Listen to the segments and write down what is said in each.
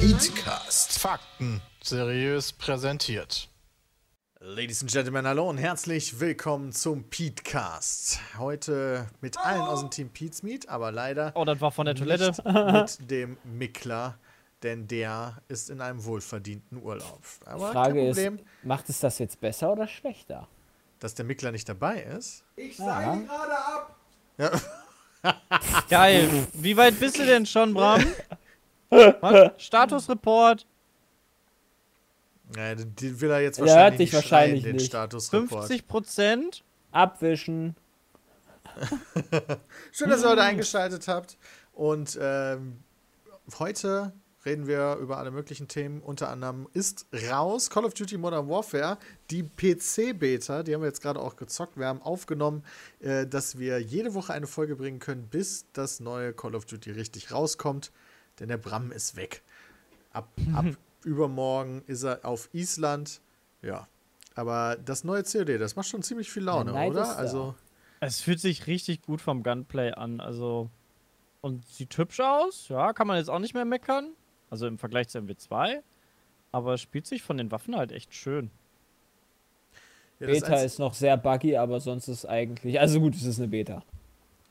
Petecast. Fakten seriös präsentiert. Ladies and Gentlemen, hallo und herzlich willkommen zum Petecast. Heute mit allen aus dem Team Pete's Meet, aber leider Oh, das war von der Toilette. mit dem Mickler, denn der ist in einem wohlverdienten Urlaub. Aber Frage kein ist, macht es das jetzt besser oder schlechter? dass der Mickler nicht dabei ist. Ich steige gerade ab. Ja, Geil. Wie weit bist du denn schon, Bram? Statusreport. Ja, den will er jetzt Der wahrscheinlich nicht wahrscheinlich schreien, den nicht. Statusreport. 50 Prozent. Abwischen. Schön, dass ihr heute eingeschaltet habt. Und ähm, heute reden wir über alle möglichen Themen. Unter anderem ist raus Call of Duty Modern Warfare, die PC-Beta, die haben wir jetzt gerade auch gezockt. Wir haben aufgenommen, äh, dass wir jede Woche eine Folge bringen können, bis das neue Call of Duty richtig rauskommt. Denn der Bram ist weg. Ab, ab übermorgen ist er auf Island. Ja. Aber das neue COD, das macht schon ziemlich viel Laune, oder? Also. Es fühlt sich richtig gut vom Gunplay an. Also. Und sieht hübsch aus. Ja, kann man jetzt auch nicht mehr meckern. Also im Vergleich zu MW2. Aber es spielt sich von den Waffen halt echt schön. Ja, Beta ist noch sehr buggy, aber sonst ist eigentlich. Also gut, es ist eine Beta.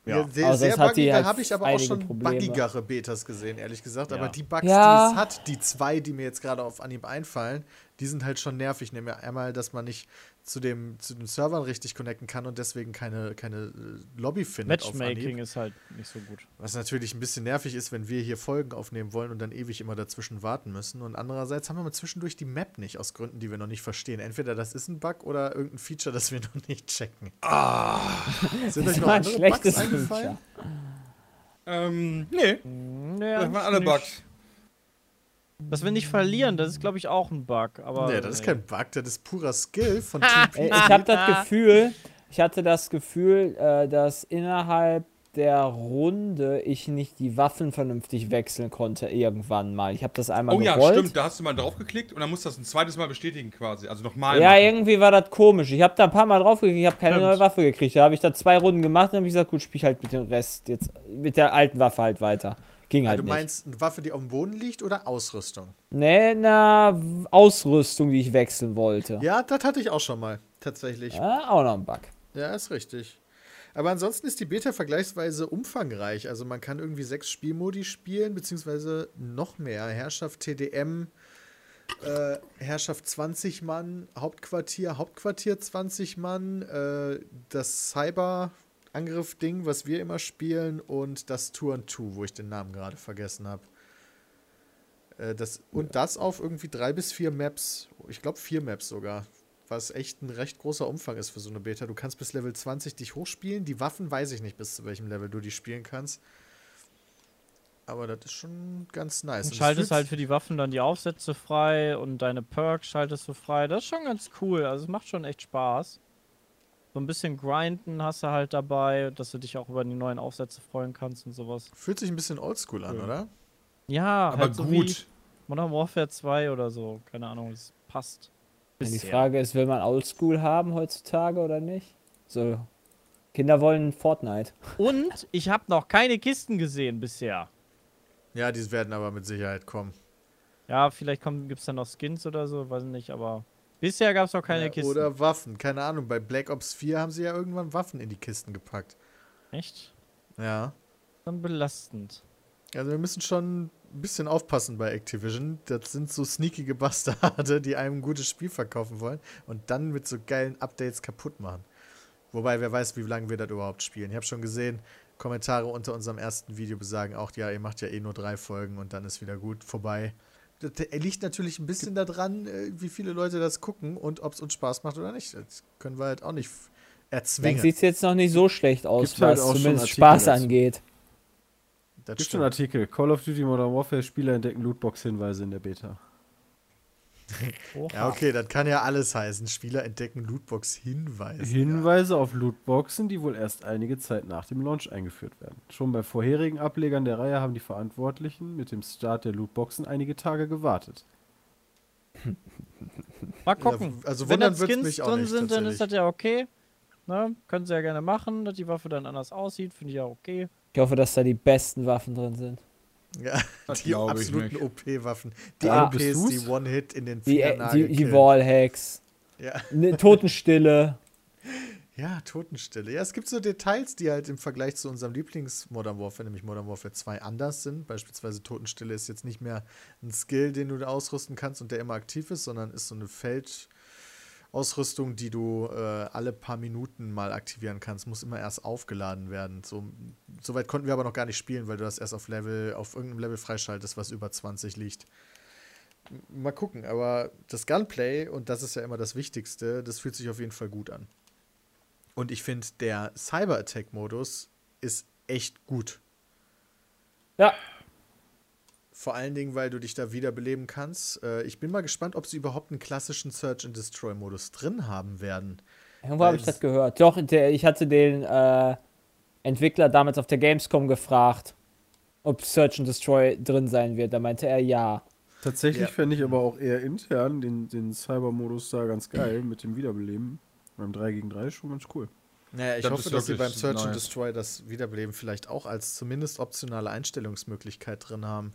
Ja, sehr, Aber sehr buggy, da halt habe ich aber auch schon Probleme. buggigere Betas gesehen, ehrlich gesagt. Aber Ja. die Bugs, Ja. die es hat, die zwei, die mir jetzt gerade auf Anhieb einfallen, die sind halt schon nervig. Nämlich einmal, dass man nicht zu, dem, zu den Servern richtig connecten kann und deswegen keine, keine äh, Lobby findet Matchmaking ist halt nicht so gut. Was natürlich ein bisschen nervig ist, wenn wir hier Folgen aufnehmen wollen und dann ewig immer dazwischen warten müssen. Und andererseits haben wir mal zwischendurch die Map nicht, aus Gründen, die wir noch nicht verstehen. Entweder das ist ein Bug oder irgendein Feature, das wir noch nicht checken. Ah! Sind euch Das noch andere schlechtes Bugs eingefallen? Feature. Ähm, nee, Nee, das waren alle Bugs. Dass wir nicht verlieren, das ist, glaube ich, auch ein Bug. Aber Nee, das ist kein Bug, das ist purer Skill von! Team Äh, P. Ich habe das Gefühl, ich hatte das Gefühl, äh, dass innerhalb der Runde ich nicht die Waffen vernünftig wechseln konnte irgendwann mal. Ich habe das einmal Oh ja, gerollt. stimmt, da hast du mal draufgeklickt und dann musst du das ein zweites Mal bestätigen quasi. Also nochmal. Ja, machen. irgendwie war das komisch. Ich habe da ein paar Mal drauf geklickt, ich habe keine Stimmt. neue Waffe gekriegt. Da habe ich da zwei Runden gemacht und habe ich gesagt, gut, spiel halt mit dem Rest jetzt mit der alten Waffe halt weiter. Ging halt Du nicht. meinst eine Waffe, die auf dem Boden liegt oder Ausrüstung? Nee, na, Ausrüstung, die ich wechseln wollte. Ja, das hatte ich auch schon mal, tatsächlich. Ah, auch noch ein Bug. Ja, ist richtig. Aber ansonsten ist die Beta vergleichsweise umfangreich. Also man kann irgendwie sechs Spielmodi spielen, beziehungsweise noch mehr. Herrschaft TDM, äh, Herrschaft 20 Mann, Hauptquartier, Hauptquartier 20 Mann, äh, das Cyber-Angriff-Ding, was wir immer spielen, und das Turn 2, wo ich den Namen gerade vergessen habe. Äh, das, und das auf irgendwie drei bis vier Maps. Ich glaube vier Maps sogar was echt ein recht großer Umfang ist für so eine Beta. Du kannst bis Level 20 dich hochspielen. Die Waffen weiß ich nicht, bis zu welchem Level du die spielen kannst. Aber das ist schon ganz nice. Du Und schaltest halt für die Waffen dann die Aufsätze frei und deine Perks schaltest du frei. Das ist schon ganz cool. Also es macht schon echt Spaß. So ein bisschen grinden hast du halt dabei, dass du dich auch über die neuen Aufsätze freuen kannst und sowas. fühlt sich ein bisschen oldschool an, Cool. oder? Ja, Aber halt so gut. wie Modern Warfare 2 oder so. Keine Ahnung, es passt. Die Bisher. Frage ist, will man Oldschool haben heutzutage oder nicht? So, Kinder wollen Fortnite. Und ich habe noch keine Kisten gesehen bisher. Ja, die werden aber mit Sicherheit kommen. Ja, vielleicht gibt es dann noch Skins oder so, weiß nicht, aber bisher gab es noch keine ja, Kisten. Oder Waffen. Keine Ahnung. Bei Black Ops 4 haben sie ja irgendwann Waffen in die Kisten gepackt. Echt? Ja. Dann belastend. Also wir müssen schon ein bisschen aufpassen bei Activision. Das sind so sneakige Bastarde, die einem ein gutes Spiel verkaufen wollen und dann mit so geilen Updates kaputt machen. Wobei, wer weiß, wie lange wir das überhaupt spielen. Ich habe schon gesehen, Kommentare unter unserem ersten Video besagen auch, ja, ihr macht ja eh nur drei Folgen und dann ist wieder gut vorbei. Das liegt natürlich ein bisschen daran, äh, wie viele Leute das gucken und ob es uns Spaß macht oder nicht. Das können wir halt auch nicht erzwingen. sieht es jetzt noch nicht so schlecht aus, Gibt's halt was schon zumindest Spaß dazu. angeht. Das Gibt schon. Artikel. Call of Duty Modern Warfare Spieler entdecken Lootbox-Hinweise in der Beta. Oha. Ja, okay, das kann ja alles heißen. Spieler entdecken Lootbox-Hinweise. Hinweise auf Lootboxen, die wohl erst einige Zeit nach dem Launch eingeführt werden. Schon bei vorherigen Ablegern der Reihe haben die Verantwortlichen mit dem Start der Lootboxen einige Tage gewartet. Mal gucken. Ja, also Wenn da Skins drin nicht, sind, dann ist das ja okay. Ne? Können sie ja gerne machen, dass die Waffe dann anders aussieht, finde ich ja okay. Ich hoffe, dass da die besten Waffen drin sind. Ja, Das die absoluten. OP-Waffen. Die Ja. OPs, die One-Hit in den Die, äh, Fingernagel die, die killen. Wallhacks. Ja. Ne, Totenstille. ja, Totenstille. Ja, es gibt so Details, die halt im Vergleich zu unserem Lieblings-Modern Warfare, nämlich Modern Warfare 2, anders sind. Beispielsweise Totenstille ist jetzt nicht mehr ein Skill, den du ausrüsten kannst und der immer aktiv ist, sondern ist so eine Feldausrüstung, die du äh, alle paar Minuten mal aktivieren kannst. Muss immer erst aufgeladen werden. So, so weit konnten wir aber noch gar nicht spielen, weil du das erst auf Level, auf irgendeinem Level freischaltest, was über 20 liegt. Mal gucken, aber das Gunplay, und das ist ja immer das Wichtigste, das fühlt sich auf jeden Fall gut an. Und ich finde, der Cyber-Attack-Modus ist echt gut. Ja. Vor allen Dingen, weil du dich da wiederbeleben kannst. Äh, ich bin mal gespannt, ob sie überhaupt einen klassischen Search-and-Destroy-Modus drin haben werden. Irgendwo habe ich das gehört. Doch, der, ich hatte den äh, Entwickler damals auf der Gamescom gefragt, ob Search and Destroy drin sein wird. Da meinte er ja. Tatsächlich Ja. fände ich aber auch eher intern den, den Cyber-Modus da ganz geil mit dem Wiederbeleben. Beim 3 gegen 3 ist schon ganz cool. Naja, ich Das hoffe, dass sie beim Search and nice. Destroy das Wiederbeleben vielleicht auch als zumindest optionale Einstellungsmöglichkeit drin haben.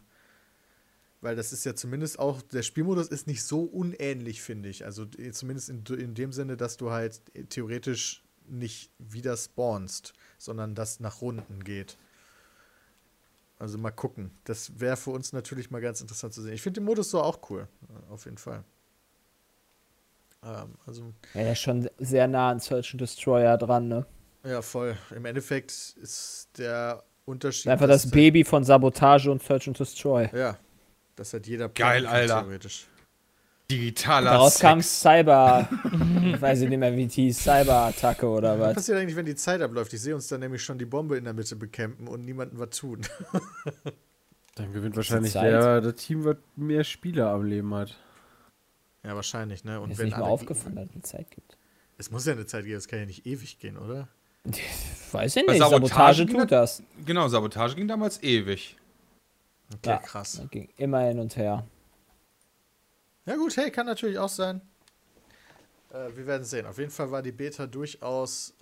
Weil das ist ja zumindest auch, der Spielmodus ist nicht so unähnlich, finde ich. Also zumindest in, in dem Sinne, dass du halt eh, theoretisch nicht wieder spawnst, sondern das nach Runden geht. Also mal gucken. Das wäre für uns natürlich mal ganz interessant zu sehen. Ich finde den Modus so auch cool. äh, Auf jeden Fall. Ähm, also Ja, der ist schon sehr nah an Search and Destroyer dran, ne? Ja, voll. Im Endeffekt ist der Unterschied. Einfach das Baby von Sabotage und Search and Destroy. Ja. Das hat jeder Geil, Alter. Theoretisch. Digitaler Daraus Sex. kam Cyber, ich weiß nicht mehr, wie die hieß, Cyber-Attacke oder Was was. passiert eigentlich, wenn die Zeit abläuft? Ich sehe uns dann nämlich schon die Bombe in der Mitte bekämpfen und niemanden was tun. Dann gewinnt wahrscheinlich der, der Team, was mehr Spieler am Leben hat. ja, wahrscheinlich, ne? Und ist wenn nicht mal alle- aufgefallen, dass es Zeit gibt. Es muss ja eine Zeit geben, es kann ja nicht ewig gehen, oder? Weiß ich nicht, Sabotage Sabotage ging tut das. Genau, Sabotage ging damals ewig. Okay, Ja. krass. Das ging immer hin und her. Ja gut, hey, kann natürlich auch sein. Äh, wir werden sehen. Auf jeden Fall war die Beta durchaus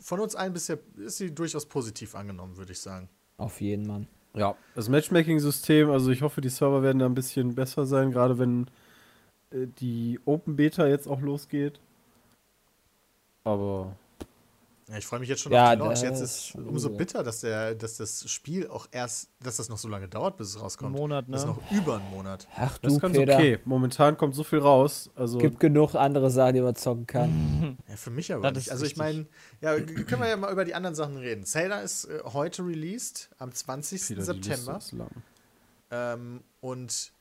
von uns allen bisher ist sie durchaus positiv angenommen, würde ich sagen. Auf jeden Mann. Ja. Das Matchmaking-System, also ich hoffe, die Server werden da ein bisschen besser sein, gerade wenn äh, die Open Beta jetzt auch losgeht. Aber Ja, ich freue mich jetzt schon Ja, auf den Launch. das Jetzt ist schon umso bitter, dass, der, dass das Spiel auch erst, dass das noch so lange dauert, bis es Ein rauskommt. Monat, Das ist ne? noch über einen Monat. Ach das du, ganz Peter. okay. Momentan kommt so viel raus. Also Gibt genug andere Sachen, die man zocken kann. Ja, für mich aber Das nicht. Also ich meine, ja, können wir ja mal über die anderen Sachen reden. Zelda ist äh, heute released, am 20. Peter, die Liste September. ist lang. Ähm, und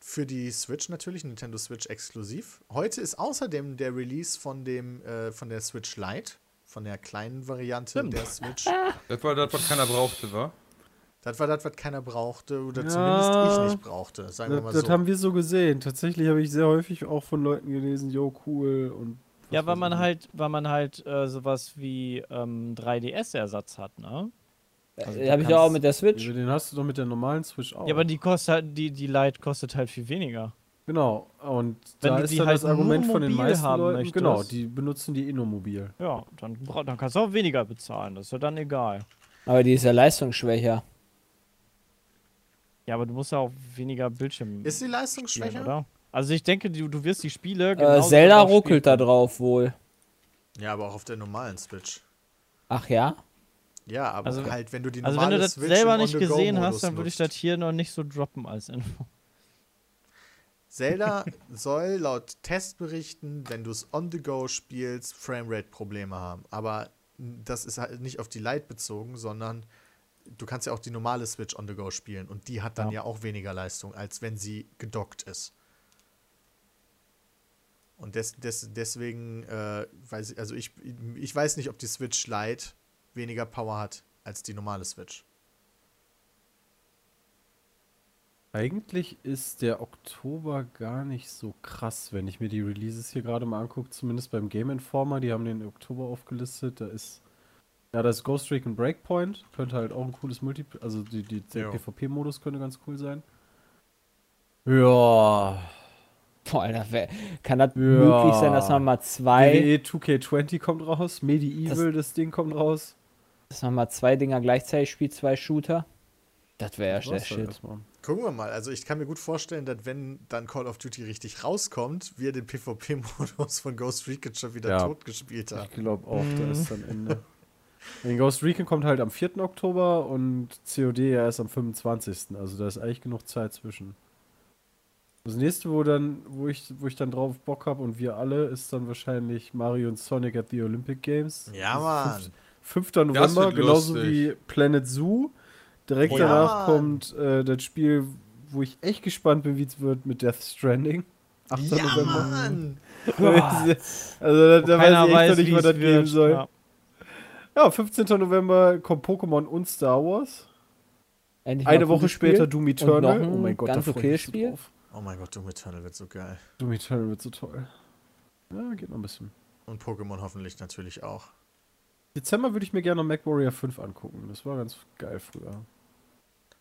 für die Switch natürlich, Nintendo Switch exklusiv. Heute ist außerdem der Release von dem äh, von der Switch Lite, von der kleinen Variante Stimmt. der Switch. Das war das, was keiner brauchte, wa? Das war das, was keiner brauchte oder Ja. zumindest ich nicht brauchte, sagen wir Das, mal das so. haben wir so gesehen. Tatsächlich habe ich sehr häufig auch von Leuten gelesen, jo, cool und Ja, weil man halt, weil man halt äh, sowas wie ähm, 3DS-Ersatz hat, ne? Also äh, Habe ich ja auch mit der Switch. Den hast du doch mit der normalen Switch auch. Ja, aber die kostet halt, die, die Lite kostet halt viel weniger. Genau, und Wenn da ist die dann halt das Argument von den meisten haben Leuten, möchtest. genau, die benutzen die eh nur mobil. Ja, dann, dann kannst du auch weniger bezahlen, das ist ja dann egal. Aber die ist ja leistungsschwächer. Ja, aber du musst ja auch weniger Bildschirm Ist die spielen, leistungsschwächer? oder? Also ich denke, du, du wirst die Spiele Äh, Zelda ruckelt da spielen drauf wohl. Ja, aber auch auf der normalen Switch. Ach ja? Ja, aber Also- halt, wenn du die Also normale wenn du das Switch selber nicht gesehen hast, dann würde ich das hier noch nicht so droppen als Info. Zelda soll laut Testberichten, wenn du es on the go spielst, Framerate-Probleme haben. Aber das ist halt nicht auf die Lite bezogen, sondern du kannst ja auch die normale Switch on the go spielen und die hat dann ja, Ja. auch weniger Leistung, als wenn sie gedockt ist. Und des, des, deswegen äh, weiß ich, also ich, ich weiß nicht, ob die Switch Lite weniger Power hat als die normale Switch. Eigentlich ist der Oktober gar nicht so krass, wenn ich mir die Releases hier gerade mal angucke, zumindest beim Game Informer, die haben den Oktober aufgelistet, da ist ja, das Ghost Recon Breakpoint könnte halt auch ein cooles Multi, also die, die, der. PvP-Modus könnte ganz cool sein. Ja, Boah, Alter, kann das Ja. möglich sein, dass man mal zwei, WWE 2K20 kommt raus, Medieval, das, Ding kommt raus. dass man mal zwei Dinger gleichzeitig spielt, zwei Shooter? Das wäre ja dann Shit. Gucken wir mal. Also ich kann mir gut vorstellen, dass wenn dann Call of Duty richtig rauskommt, wir den PvP-Modus von Ghost Recon schon wieder Ja. tot gespielt haben. Ich glaube auch, da ist dann Ende. Den Ghost Recon kommt halt am 4. Oktober und COD ja erst am 25. Also da ist eigentlich genug Zeit zwischen. Das nächste, wo dann, wo ich, wo ich dann drauf Bock habe und wir alle, ist dann wahrscheinlich Mario und Sonic at the Olympic Games. Ja, Mann. ist 5. November, genauso wie Planet Zoo. Direkt Ja, danach Mann. kommt äh, das Spiel, wo ich echt gespannt bin, wie es wird mit Death Stranding. 8. Ja, November. Mann. also da, da weiß ich echt weiß, noch nicht, wie was das geben wird. soll. Ja. Ja, 15. November kommt Pokémon und Star Wars. Endlich Eine ein Woche später Spiel. Doom Eternal. oh mein Gott, ganz so Spiel. drauf. Oh mein Gott, Doom Eternal wird so geil. Doom Eternal wird so toll. Ja, geht noch ein bisschen. Und Pokémon hoffentlich natürlich auch. Dezember würde ich mir gerne noch MacWarrior 5 angucken. Das war ganz geil früher.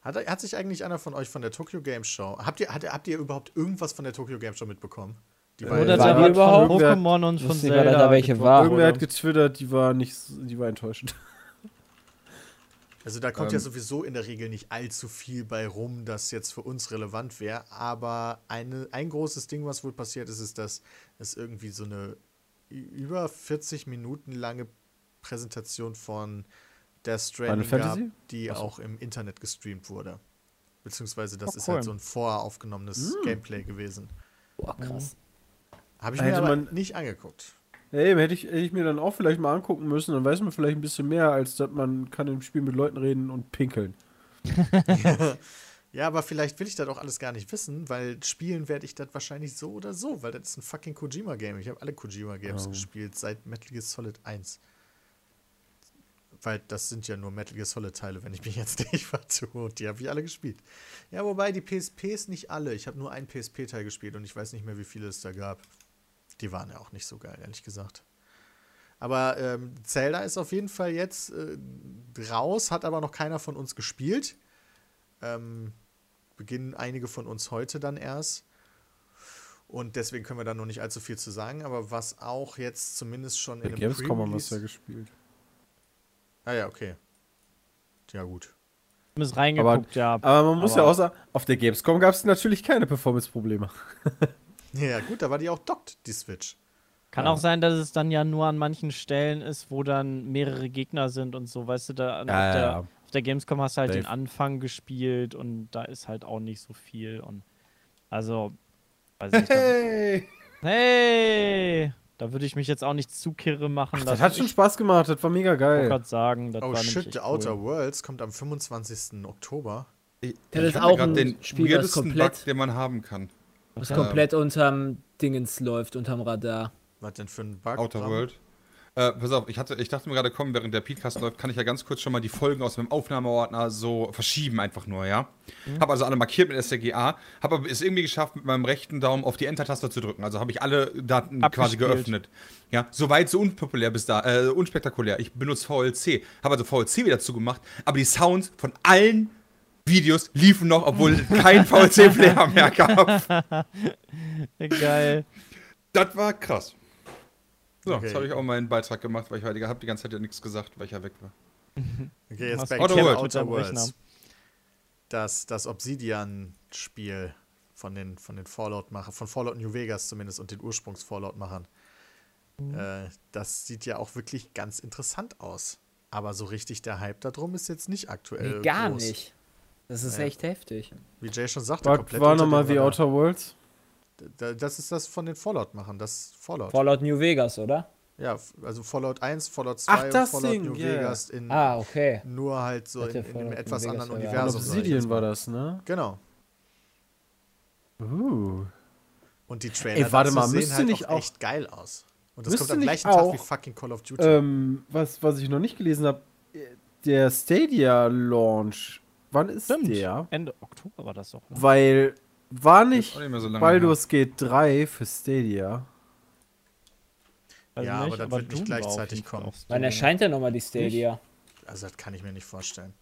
Hat, hat sich eigentlich einer von euch von der Tokyo Game Show, habt ihr, hat, habt ihr überhaupt irgendwas von der Tokyo Game Show mitbekommen? Die war Äh, Oder ja war der die hat überhaupt? von Pokémon und von Zelda. da welche war. Irgendwer hat getwittert, die war nicht, die war enttäuschend. Also da kommt ja Ähm. sowieso in der Regel nicht allzu viel bei rum, das jetzt für uns relevant wäre. Aber eine, ein großes Ding, was wohl passiert ist, ist, dass es irgendwie so eine über 40 Minuten lange Präsentation von Death Stranding gab, die Ach so. auch im Internet gestreamt wurde. Beziehungsweise das Oh, ist cool. halt so ein voraufgenommenes Gameplay gewesen. Boah, krass. Habe ich mir aber man- nicht angeguckt. Hey, hätte ich, hätte ich mir dann auch vielleicht mal angucken müssen, dann weiß man vielleicht ein bisschen mehr, als dass man kann im Spiel mit Leuten reden und pinkeln. Ja, aber vielleicht will ich das auch alles gar nicht wissen, weil spielen werde ich das wahrscheinlich so oder so, weil das ist ein fucking Kojima-Game. Ich habe alle Kojima-Games Oh. gespielt seit Metal Gear Solid 1. Weil das sind ja nur Metal Gear Solid-Teile, wenn ich mich jetzt nicht vertue. Und die habe ich alle gespielt. Ja, wobei die PSPs nicht alle. Ich habe nur einen PSP-Teil gespielt und ich weiß nicht mehr, wie viele es da gab. Die waren ja auch nicht so geil, ehrlich gesagt. Aber ähm, Zelda ist auf jeden Fall jetzt äh, raus, hat aber noch keiner von uns gespielt. Ähm, beginnen einige von uns heute dann erst. Und deswegen können wir da noch nicht allzu viel zu sagen. Aber was auch jetzt zumindest schon Bei in einem Gamescom haben wir es ja gespielt. Ah ja, okay. Ja, gut. Zumindest reingeguckt, ja. Aber man muss Aber- ja auch sagen, auf der Gamescom gab es natürlich keine Performance-Probleme. Ja, gut, da war die auch dockt, die Switch. Kann Ja. auch sein, dass es dann ja nur an manchen Stellen ist, wo dann mehrere Gegner sind und so. Weißt du, da an- auf, der, auf der Gamescom hast du halt den Safe. Anfang gespielt und da ist halt auch nicht so viel. Und also, weiß ich nicht. Hey! Hey! Da würde ich mich jetzt auch nicht zu kirre machen. Ach, das hat schon Spaß gemacht, das war mega Ich geil. gerade sagen, das Oh war shit, The Outer cool. Worlds kommt am 25. Oktober. Ich, Das ich ist hatte auch ein den Spiel, das komplett- Bug, den man haben kann. Was Ja. komplett unterm Dingens läuft, unterm Radar. Was denn für ein Bug? Outer Bram? World. Äh, pass auf, ich, hatte, ich dachte mir gerade, komm, während der Podcast läuft, kann ich ja ganz kurz schon mal die Folgen aus meinem Aufnahmeordner so verschieben, einfach nur, ja. Mhm. Habe also alle markiert mit STGA, habe aber es irgendwie geschafft, mit meinem rechten Daumen auf die Enter-Taste zu drücken. Also habe ich alle Daten quasi geöffnet. Ja, soweit so unpopulär bis da, äh, unspektakulär. Ich benutze VLC, habe also VLC wieder zugemacht, aber die Sounds von allen Videos liefen noch, obwohl kein VLC-Player mehr gab. Geil. Das war krass. So, Okay. jetzt habe ich auch meinen Beitrag gemacht, weil ich heute habe die ganze Zeit ja nichts gesagt, weil ich ja weg war. Okay, jetzt back Outer to Worlds. Outer. Worlds. Das, das Obsidian-Spiel von den, von den Fallout-Machern, von Fallout New Vegas zumindest und den Ursprungs-Fallout-Machern. Äh, das sieht ja auch wirklich ganz interessant aus. Aber so richtig der Hype darum ist jetzt nicht aktuell. Nee, gar groß. nicht. Das ist Ja. echt heftig. Wie Jay schon sagte, Was komplett war nochmal The. Outer Worlds? Da- Das ist das von den Fallout-Machern, das Fallout. Fallout New Vegas, oder? ja, also Fallout 1, Fallout 2 Ach, und das Fallout Ding, New yeah. Vegas in Ah, okay. nur halt so in, in einem Fallout etwas New anderen Vegas Universum. ich Obsidian war das, ne? Genau. Uh. Und die Trailer Ey, warte mal, sehen halt nicht auch auch- echt geil aus. Und das kommt am gleichen Tag wie fucking Call of Duty. Ähm, was, was ich noch nicht gelesen habe, der Stadia-Launch, wann ist Stimmt. der? Ende Oktober war das doch. Ne? Weil war Ist nicht nicht mehr so lange Baldur's Gate 3 für Stadia. Also Ja, nicht, aber das wird nicht Doom auf gleichzeitig kommen. Wann erscheint denn nochmal die Stadia? Also das kann ich mir nicht vorstellen.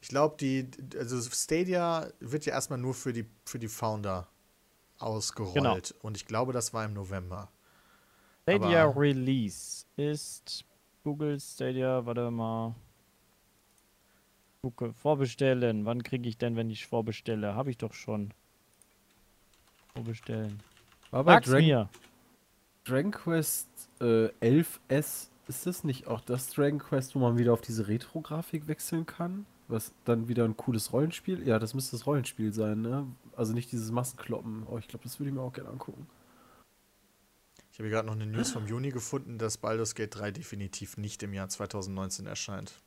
Ich glaube, die, also Stadia wird ja erstmal nur für die, für die Founder ausgerollt. Genau. Und ich glaube, das war im November. Stadia aber- Release ist Google Stadia, warte mal. Gucke, vorbestellen. Wann kriege ich denn, wenn ich vorbestelle? Habe ich doch schon. Vorbestellen. War bei Dragon, mir. Dragon Quest äh, 11S, ist das nicht auch das Dragon Quest, wo man wieder auf diese Retro-Grafik wechseln kann? Was dann wieder ein cooles Rollenspiel? Ja, das müsste das Rollenspiel sein, ne? Also nicht dieses Massenkloppen. Oh, ich glaube, das würde ich mir auch gerne angucken. Ich habe hier gerade noch eine News vom Juni gefunden, dass Baldur's Gate 3 definitiv nicht im Jahr 2019 erscheint.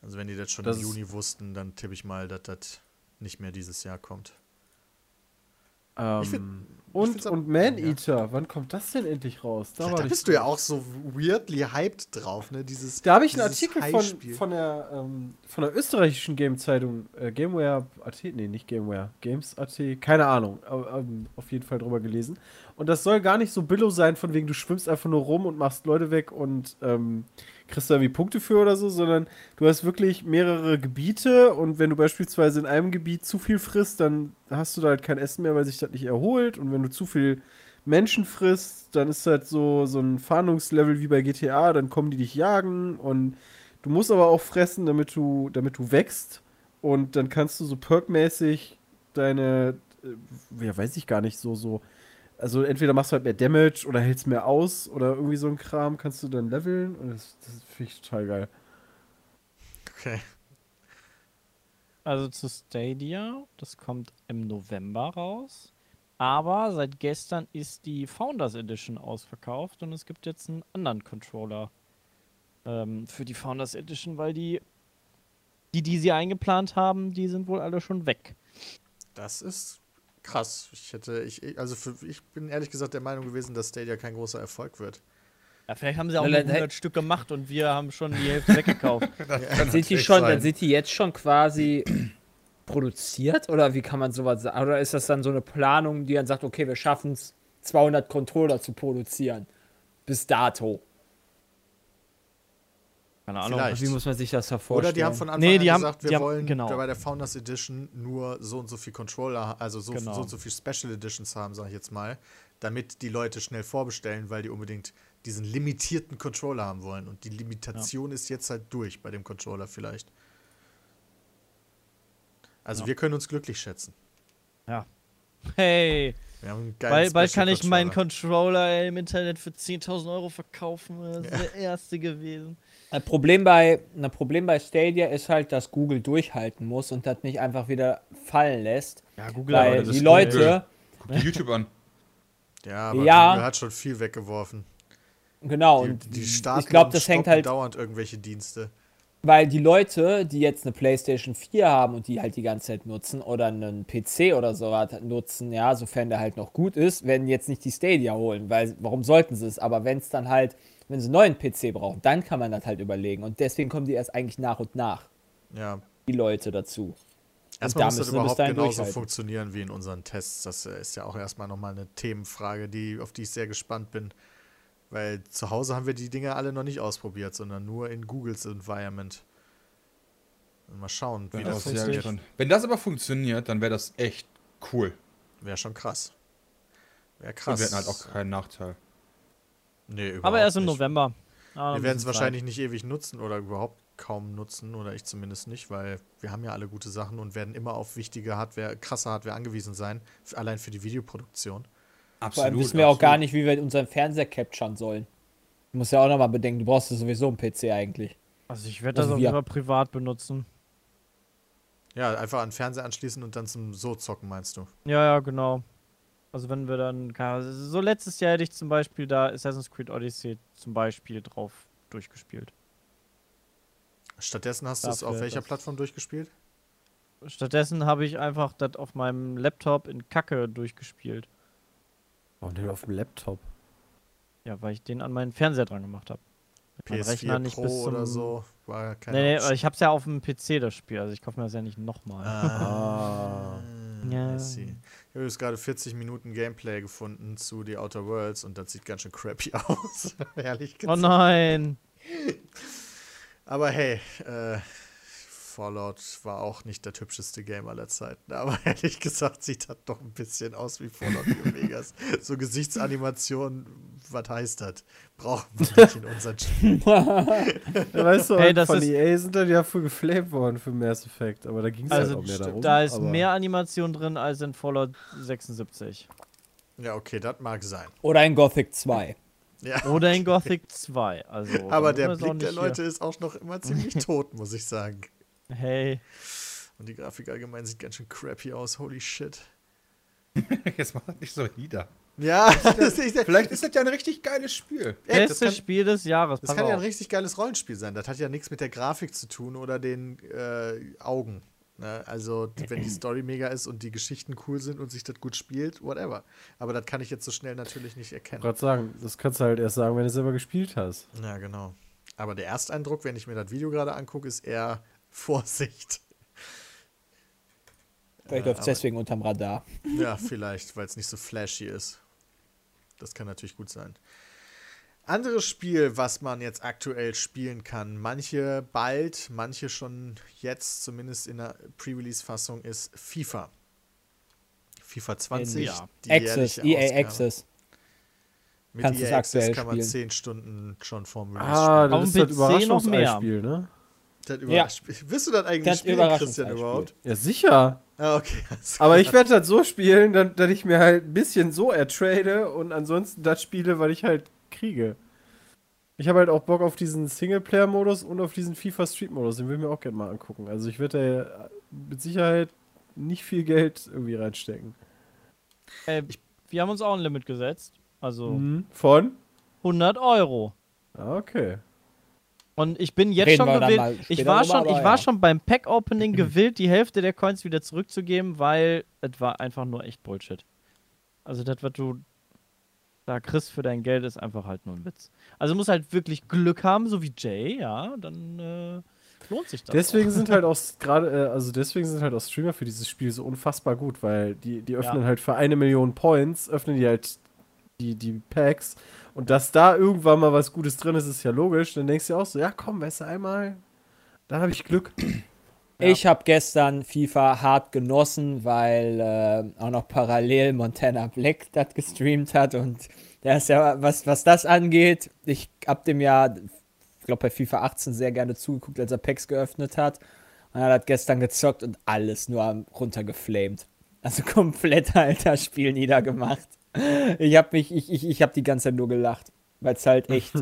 Also wenn die das schon Das im Juni wussten, dann tippe ich mal, dass das nicht mehr dieses Jahr kommt. Ähm, Ich find- und und Man-Eater, wann kommt das denn endlich raus? Da, war da bist du ja auch so weirdly hyped drauf, ne? Dieses, Da habe ich einen Artikel von, von, der, ähm, von der österreichischen Game-Zeitung, äh, Gameware.at, nee, nicht Gameware, Games.at, keine Ahnung, ähm, auf jeden Fall drüber gelesen. Und das soll gar nicht so billow sein, von wegen du schwimmst einfach nur rum und machst Leute weg und ähm, kriegst da irgendwie Punkte für oder so, sondern du hast wirklich mehrere Gebiete und wenn du beispielsweise in einem Gebiet zu viel frisst, dann hast du da halt kein Essen mehr, weil sich das nicht erholt. Und wenn du zu viel Menschen frisst, dann ist halt so, so ein Fahndungslevel wie bei GTA, dann kommen die dich jagen und du musst aber auch fressen, damit du, damit du wächst. Und dann kannst du so perkmäßig deine, äh, ja, weiß ich gar nicht, so, so, also entweder machst du halt mehr Damage oder hältst mehr aus oder irgendwie so ein Kram, kannst du dann leveln und das, das finde ich total geil. Okay. Also zu Stadia, das kommt im November raus. Aber seit gestern ist die Founders Edition ausverkauft und es gibt jetzt einen anderen Controller ähm, für die Founders Edition, weil die, die, die sie eingeplant haben, die sind wohl alle schon weg. Das ist krass. Ich hätte, ich, also für, ich bin ehrlich gesagt der Meinung gewesen, dass Stadia kein großer Erfolg wird. Ja, vielleicht haben sie auch Na, nur na, 100 Stück gemacht und wir haben schon die Hälfte weggekauft. Dann sind die schon, sein. dann sind die jetzt schon quasi produziert oder wie kann man sowas sagen? Oder ist das dann so eine Planung, die dann sagt, okay, wir schaffen es 200 Controller zu produzieren bis dato? Keine Ahnung. Vielleicht. Wie muss man sich das da vorstellen? Oder die haben von Anfang Nee, an haben- gesagt, wir haben- wollen genau. bei der Founders Edition nur so und so viel Controller, also so, Genau. so und so viel Special Editions haben, sage ich jetzt mal, damit die Leute schnell vorbestellen, weil die unbedingt diesen limitierten Controller haben wollen. Und die Limitation ist jetzt halt durch bei dem Controller vielleicht. Also Ja. wir können uns glücklich schätzen. Hey, Wir haben einen bald, bald kann ich meinen Controller im Internet für 10.000 Euro verkaufen. Das ist der erste gewesen. Ein Problem bei, ein Problem bei Stadia ist halt, dass Google durchhalten muss und das nicht einfach wieder fallen lässt. Ja, Google Weil das die ist Leute, Google. Guck dir YouTube an. Ja, aber Ja. Google hat schon viel weggeworfen. genau, Die, und die starten ich glaube, und das hängt halt, dauernd irgendwelche Dienste. weil die Leute, die jetzt eine PlayStation 4 haben und die halt die ganze Zeit nutzen oder einen PC oder so was nutzen, ja, sofern der halt noch gut ist, werden jetzt nicht die Stadia holen, weil warum sollten sie es? Aber wenn es dann halt, wenn sie einen neuen PC brauchen, dann kann man das halt überlegen und deswegen kommen die erst eigentlich nach und nach, Ja, die Leute dazu. Erstmal muss das überhaupt genauso funktionieren wie in unseren Tests. Das äh, ist ja auch erstmal nochmal eine Themenfrage, die, auf die ich sehr gespannt bin. Weil zu Hause haben wir die Dinge alle noch nicht ausprobiert, sondern nur in Googles Environment. Und mal schauen, wie Bin das funktioniert. gespannt. Wenn das aber funktioniert, dann wäre das echt cool. Wäre schon krass. Wäre Und krass. wir hätten halt auch keinen Nachteil. Nee, überhaupt Aber erst im nicht. November. Ah, Wir werden es wahrscheinlich nicht ewig nutzen oder überhaupt kaum nutzen oder ich zumindest nicht, weil wir haben ja alle gute Sachen und werden immer auf wichtige Hardware, krasse Hardware angewiesen sein, allein für die Videoproduktion. Absolut. Vor allem wissen wir auch gar absolut. nicht, wie wir unseren Fernseher capturen sollen. Du musst ja auch nochmal bedenken, du brauchst ja sowieso einen PC eigentlich. Also ich werde das Also auch wir. lieber privat benutzen. Ja, einfach an den Fernseher anschließen und dann zum So zocken, meinst du? Ja, ja, genau. Also wenn wir dann, Ahnung, so letztes Jahr hätte ich zum Beispiel da Assassin's Creed Odyssey zum Beispiel drauf durchgespielt. Stattdessen hast du es auf welcher Plattform durchgespielt? Stattdessen habe ich einfach das auf meinem Laptop in Kacke durchgespielt. Warum denn auf dem Laptop? Ja, weil ich den an meinen Fernseher dran gemacht habe. Mein PS4 Rechner nicht Pro bis zum, oder so. war keine Nee, nee, ich hab's ja auf dem PC, das Spiel. Also ich kaufe mir das ja nicht nochmal. Ah. Ja. I see. Ich habe jetzt gerade 40 Minuten Gameplay gefunden zu The Outer Worlds und das sieht ganz schön crappy aus. Ehrlich Oh gesagt. nein. Aber hey, äh, Fallout war auch nicht der hübscheste Game aller Zeiten. Aber ehrlich gesagt sieht das doch ein bisschen aus wie Fallout New Vegas. So Gesichtsanimationen, was heißt das? Brauchen wir nicht in unseren Spielen. Ja, weißt du, Hey, das von ist- EA sind dann ja voll geflamed worden für Mass Effect, aber da ging es Also halt auch mehr darum. da ist mehr Animation drin als in Fallout 76. Ja, okay, das mag sein. Oder in Gothic 2. Ja. Oder in Gothic 2. Also, Aber der Blick der Leute ist auch noch immer ziemlich tot, muss ich sagen. Hey. Und die Grafik allgemein sieht ganz schön crappy aus. Holy shit. Jetzt mach das nicht so nieder. Ja, das, ist, Vielleicht ist das ja ein richtig geiles Spiel. Ey, das Bestes kann, Spiel des Jahres. das kann ja ein auf. richtig geiles Rollenspiel sein. Das hat ja nichts mit der Grafik zu tun oder den äh, Augen. Ne? Also, wenn die Story mega ist und die Geschichten cool sind und sich das gut spielt, whatever. Aber das kann ich jetzt so schnell natürlich nicht Ich erkennen. gerade sagen, das kannst du halt erst sagen, wenn du selber gespielt hast. Ja, genau. Aber der Ersteindruck, wenn ich mir das Video gerade angucke, ist eher Vorsicht. Vielleicht Ja, läuft es deswegen unterm Radar. Ja, vielleicht, weil es nicht so flashy ist. Das kann natürlich gut sein. Anderes Spiel, was man jetzt aktuell spielen kann, manche bald, manche schon jetzt, zumindest in der Pre-Release-Fassung, ist FIFA. FIFA 20, ja. die Access, jährliche EA Ausgabe. Access. Mit Kannst EA es Access kann man spielen. 10 Stunden schon vorm Release Ah, spielen. Auf das ist das PC noch mehr. Überraschungseispiel, ne? Das Ja. überrascht mich. Wirst du das eigentlich Das spielen, Christian, überhaupt? Ja, sicher. Ah, okay. Aber ich werde das so spielen, dass, dass ich mir halt ein bisschen so ertrade und ansonsten das spiele, weil ich halt kriege. Ich habe halt auch Bock auf diesen Singleplayer-Modus und auf diesen FIFA Street-Modus. Den will ich mir auch gerne mal angucken. Also ich werde da mit Sicherheit nicht viel Geld irgendwie reinstecken. Äh, wir haben uns auch ein Limit gesetzt. Also Mhm. Von? 100 Euro. Ah, okay. Und ich bin jetzt Reden schon gewillt. Ich war schon, aber ich war ja. schon beim Pack-Opening gewillt, die Hälfte der Coins wieder zurückzugeben, weil es war einfach nur echt Bullshit. Also das, was du da kriegst für dein Geld, ist einfach halt nur ein Witz. Also du musst halt wirklich Glück haben, so wie Jay, ja, dann äh, lohnt sich das. Deswegen auch. sind halt auch gerade, äh, also deswegen sind halt auch Streamer für dieses Spiel so unfassbar gut, weil die, die öffnen Ja. halt für eine Million Points, öffnen die halt die, die Packs und dass da irgendwann mal was Gutes drin ist, ist ja logisch. Dann denkst du auch so, ja komm, weißt du, einmal, dann habe ich Glück. Ja. Ich habe gestern FIFA hart genossen, weil äh, auch noch parallel Montana Black das gestreamt hat und der ja, was, was das angeht, ich hab dem ja, ich glaube bei FIFA 18 sehr gerne zugeguckt, als er Packs geöffnet hat. Und er hat gestern gezockt und alles nur am- runtergeflamed. Also komplett alter Spiel niedergemacht. Ich hab mich, ich, ich, ich hab die ganze Zeit nur gelacht. Weil es halt echt.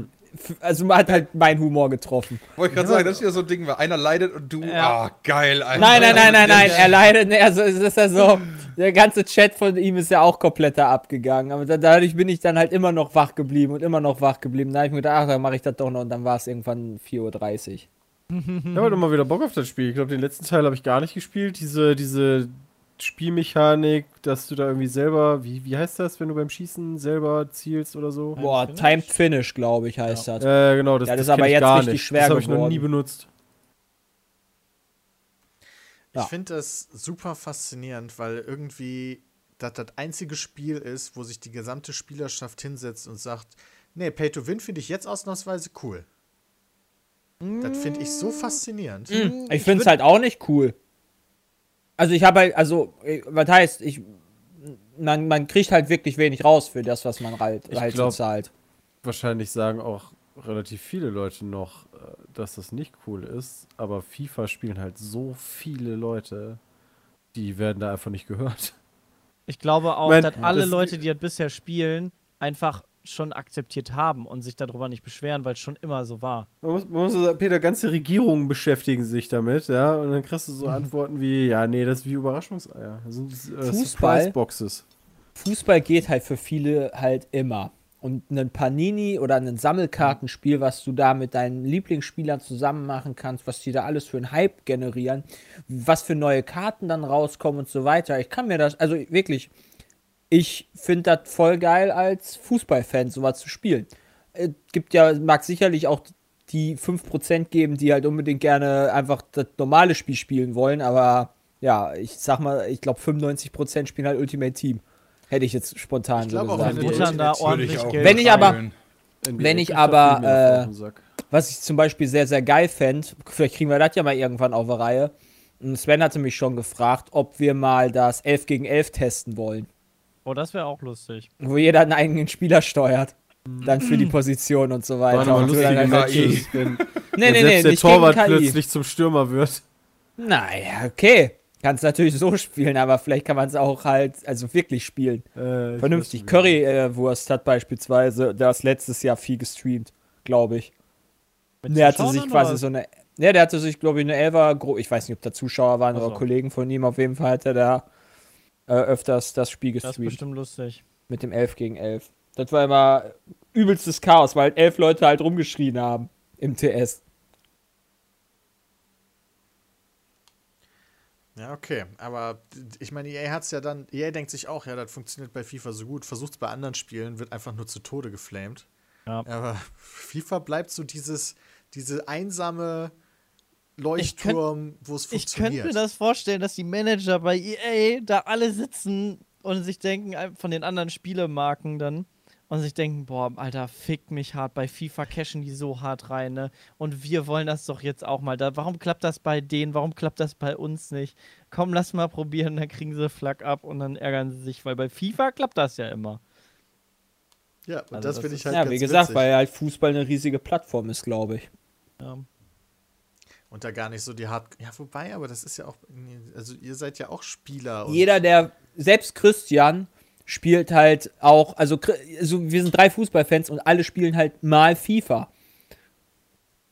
Also man hat halt meinen Humor getroffen. Wollte ich gerade sagen, das ist ja so ein Ding, weil einer leidet und du, Ja. ah, geil, Alter. Nein, nein, nein, nein, nein, er leidet nicht. Also es ist ja so, der ganze Chat von ihm ist ja auch komplett da abgegangen. Aber da, dadurch bin ich dann halt immer noch wach geblieben und immer noch wach geblieben. Da habe ich mir gedacht, ach, dann mache ich das doch noch und dann war es irgendwann 4.30 Uhr. Ich habe doch mal wieder Bock auf das Spiel. Ich glaube, den letzten Teil habe ich gar nicht gespielt. Diese, diese Spielmechanik, dass du da irgendwie selber, wie, wie heißt das, wenn du beim Schießen selber zielst oder so? Boah, Finish? Timed Finish, glaube ich, heißt das. Äh, genau, das, Ja, das das ist aber jetzt gar richtig nicht. schwer Das habe ich noch geworden. nie benutzt. Ich Ja. finde das super faszinierend, weil irgendwie das das einzige Spiel ist, wo sich die gesamte Spielerschaft hinsetzt und sagt, nee, Pay to Win finde ich jetzt ausnahmsweise cool. Das finde ich so faszinierend. Ich finde es halt auch nicht cool. Also ich habe halt, also, äh, was heißt, ich, man, man kriegt halt wirklich wenig raus für das, was man halt, Ich halt so glaub- zahlt. Wahrscheinlich sagen auch relativ viele Leute noch, äh, dass das nicht cool ist. Aber FIFA spielen halt so viele Leute, die werden da einfach nicht gehört. Ich glaube auch, Mein- dass alle das- Leute, die das bisher spielen, einfach schon akzeptiert haben und sich darüber nicht beschweren, weil es schon immer so war. Man muss, man muss sagen, Peter, ganze Regierungen beschäftigen sich damit, ja, und dann kriegst du so Antworten wie, ja, nee, das ist wie Überraschungseier. Das sind äh, Fußball? Surprise-Boxes. Fußball geht halt für viele halt immer. Und ein Panini oder ein Sammelkartenspiel, was du da mit deinen Lieblingsspielern zusammen machen kannst, was die da alles für einen Hype generieren, was für neue Karten dann rauskommen und so weiter. Ich kann mir das, also wirklich, ich finde das voll geil als Fußballfan sowas zu spielen. Es gibt ja, mag sicherlich auch die 5% geben, die halt unbedingt gerne einfach das normale Spiel spielen wollen, aber ja, ich sag mal, ich glaube 95% spielen halt Ultimate Team. Hätte ich jetzt spontan Ich so glaub auch, gesagt. wenn da ich ordentlich auch Geld Wenn ich aber- Wenn ich aber, äh. Was ich zum Beispiel sehr, sehr geil fände, vielleicht kriegen wir das ja mal irgendwann auf die Reihe. Und Sven hatte mich schon gefragt, ob wir mal das 11 gegen 11 testen wollen. Oh, das wäre auch lustig. Wo jeder einen eigenen Spieler steuert. Dann für die Position und so weiter. Und du dann lustige KI. Wenn, Nee, nee, nee, der Torwart plötzlich zum Stürmer wird. Naja, okay. Kannst natürlich so spielen, aber vielleicht kann man es auch halt, also wirklich spielen. Äh, Vernünftig. Currywurst hat beispielsweise das letztes Jahr viel gestreamt, glaube ich. Mit Der hatte sich quasi so eine. Ja, der hatte sich, glaube ich, eine Elfer. Ich weiß nicht, ob da Zuschauer waren Ach so. oder Kollegen von ihm. Auf jeden Fall hat er da äh, öfters das Spiel Das ist gestreamt. bestimmt lustig. Mit dem 11 gegen 11. Das war immer übelstes Chaos, weil elf Leute halt rumgeschrien haben im TS. Ja, okay. Aber ich meine, EA hat es ja dann, EA denkt sich auch, ja, das funktioniert bei FIFA so gut, versucht es bei anderen Spielen, wird einfach nur zu Tode geflamed. Ja. Aber FIFA bleibt so dieses, diese einsame Leuchtturm, wo es Ich funktioniert. könnte mir das vorstellen, dass die Manager bei EA da alle sitzen und sich denken, von den anderen Spielemarken dann, und sich denken, boah, Alter, fickt mich hart, bei FIFA cashen die so hart rein, ne? Und wir wollen das doch jetzt auch mal. Da, warum klappt das bei denen? Warum klappt das bei uns nicht? Komm, lass mal probieren, dann kriegen sie Flag ab und dann ärgern sie sich, weil bei FIFA klappt das ja immer. ja, und Also das das finde ich halt ja, ganz wie gesagt, witzig. weil halt Fußball eine riesige Plattform ist, glaube ich. Ja. Und da gar nicht so die hart. Ja, wobei, aber das ist ja auch. Also, ihr seid ja auch Spieler. Und Jeder, der, selbst Christian, spielt halt auch, also, also wir sind drei Fußballfans und alle spielen halt mal FIFA.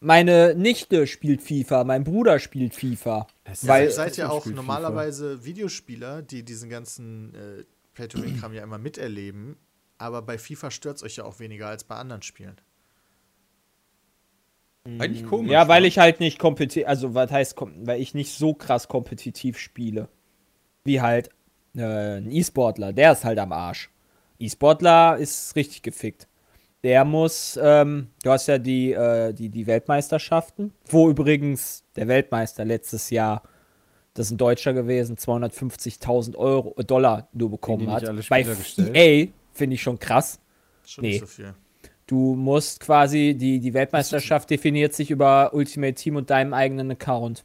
Meine Nichte spielt FIFA, mein Bruder spielt FIFA. Es Weil- ihr seid ja auch normalerweise Videospieler, die diesen ganzen äh, Play-to-Win-Kram ja immer miterleben. Aber bei FIFA stört es euch ja auch weniger als bei anderen Spielen. Eigentlich komisch. Ja, weil ne? ich halt nicht kompetitiv, also was heißt, kom- weil ich nicht so krass kompetitiv spiele. Wie halt äh, ein E-Sportler, der ist halt am Arsch. E-Sportler ist richtig gefickt. Der muss, ähm, du hast ja die, äh, die, die Weltmeisterschaften, wo übrigens der Weltmeister letztes Jahr, das ist ein Deutscher gewesen, 250.000 Euro, äh, Dollar nur bekommen die hat. Bei? EA finde ich schon krass. Schon Nee. nicht so viel. Du musst quasi, die, die Weltmeisterschaft definiert sich über Ultimate Team und deinem eigenen Account.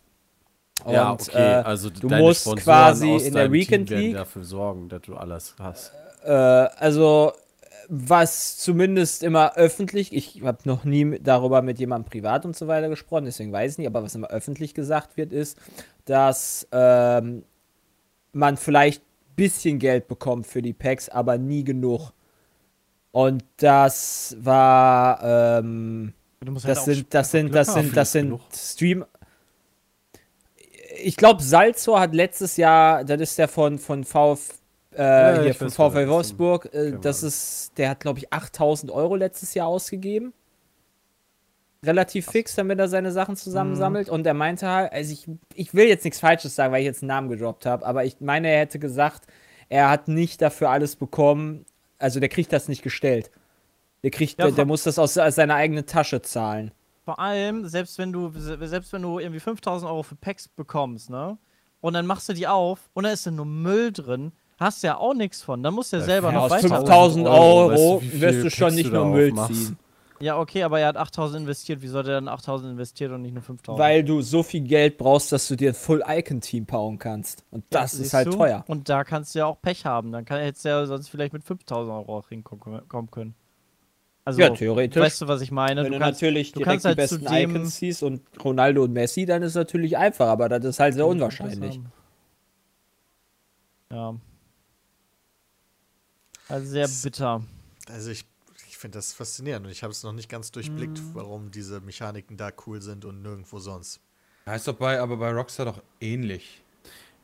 Und, ja, okay, äh, also du musst Sponsoren quasi in der Weekend Team League- dafür sorgen, dass du alles hast. äh, also, was zumindest immer öffentlich, ich habe noch nie darüber mit jemandem privat und so weiter gesprochen, deswegen weiß ich nicht, aber was immer öffentlich gesagt wird, ist, dass ähm, man vielleicht ein bisschen Geld bekommt für die Packs, aber nie genug. Und das war, ähm, musst halt Das auch sind, das sind, das sind, das sind. Stream. Ich glaube, Salzor hat letztes Jahr, das ist der von, von VF, äh, Ja, hier von VfL das. Wolfsburg. Äh, wir das ist, der hat, glaube ich, 8000 Euro letztes Jahr ausgegeben. Relativ fix, damit er seine Sachen zusammensammelt. Und er meinte halt, also ich, ich will jetzt nichts Falsches sagen, weil ich jetzt einen Namen gedroppt habe, aber ich meine, er hätte gesagt, er hat nicht dafür alles bekommen. Also der kriegt das nicht gestellt. Der kriegt, Ja, der, der muss das aus, aus seiner eigenen Tasche zahlen. Vor allem, selbst wenn du, selbst wenn du irgendwie 5000 Euro für Packs bekommst, ne? Und dann machst du die auf und da ist dann nur Müll drin, hast du ja auch nichts von. Dann musst du ja selber Ja, noch aus weiter. 5000 Euro, Euro, weißt du, wirst du schon nicht nur Müll aufmachst? ziehen. Ja, okay, aber er hat 8000 investiert. Wie sollte er dann 8000 investiert und nicht nur 5000? Weil du so viel Geld brauchst, dass du dir ein Full-Icon-Team bauen kannst. Und Ja, das ist siehst halt du? teuer. Und da kannst du ja auch Pech haben. Dann kann, hättest du ja sonst vielleicht mit 5000 Euro auch hinkommen kommen können. Also, Ja, theoretisch. weißt du, was ich meine? Wenn du, du kannst, natürlich du direkt die halt besten Icons siehst und Ronaldo und Messi, dann ist es natürlich einfach, aber das ist halt sehr unwahrscheinlich. Ja. Also sehr bitter. Also, ich, ich finde das faszinierend und ich habe es noch nicht ganz durchblickt, warum diese Mechaniken da cool sind und nirgendwo sonst. Heißt doch bei, aber bei Rockstar doch ähnlich.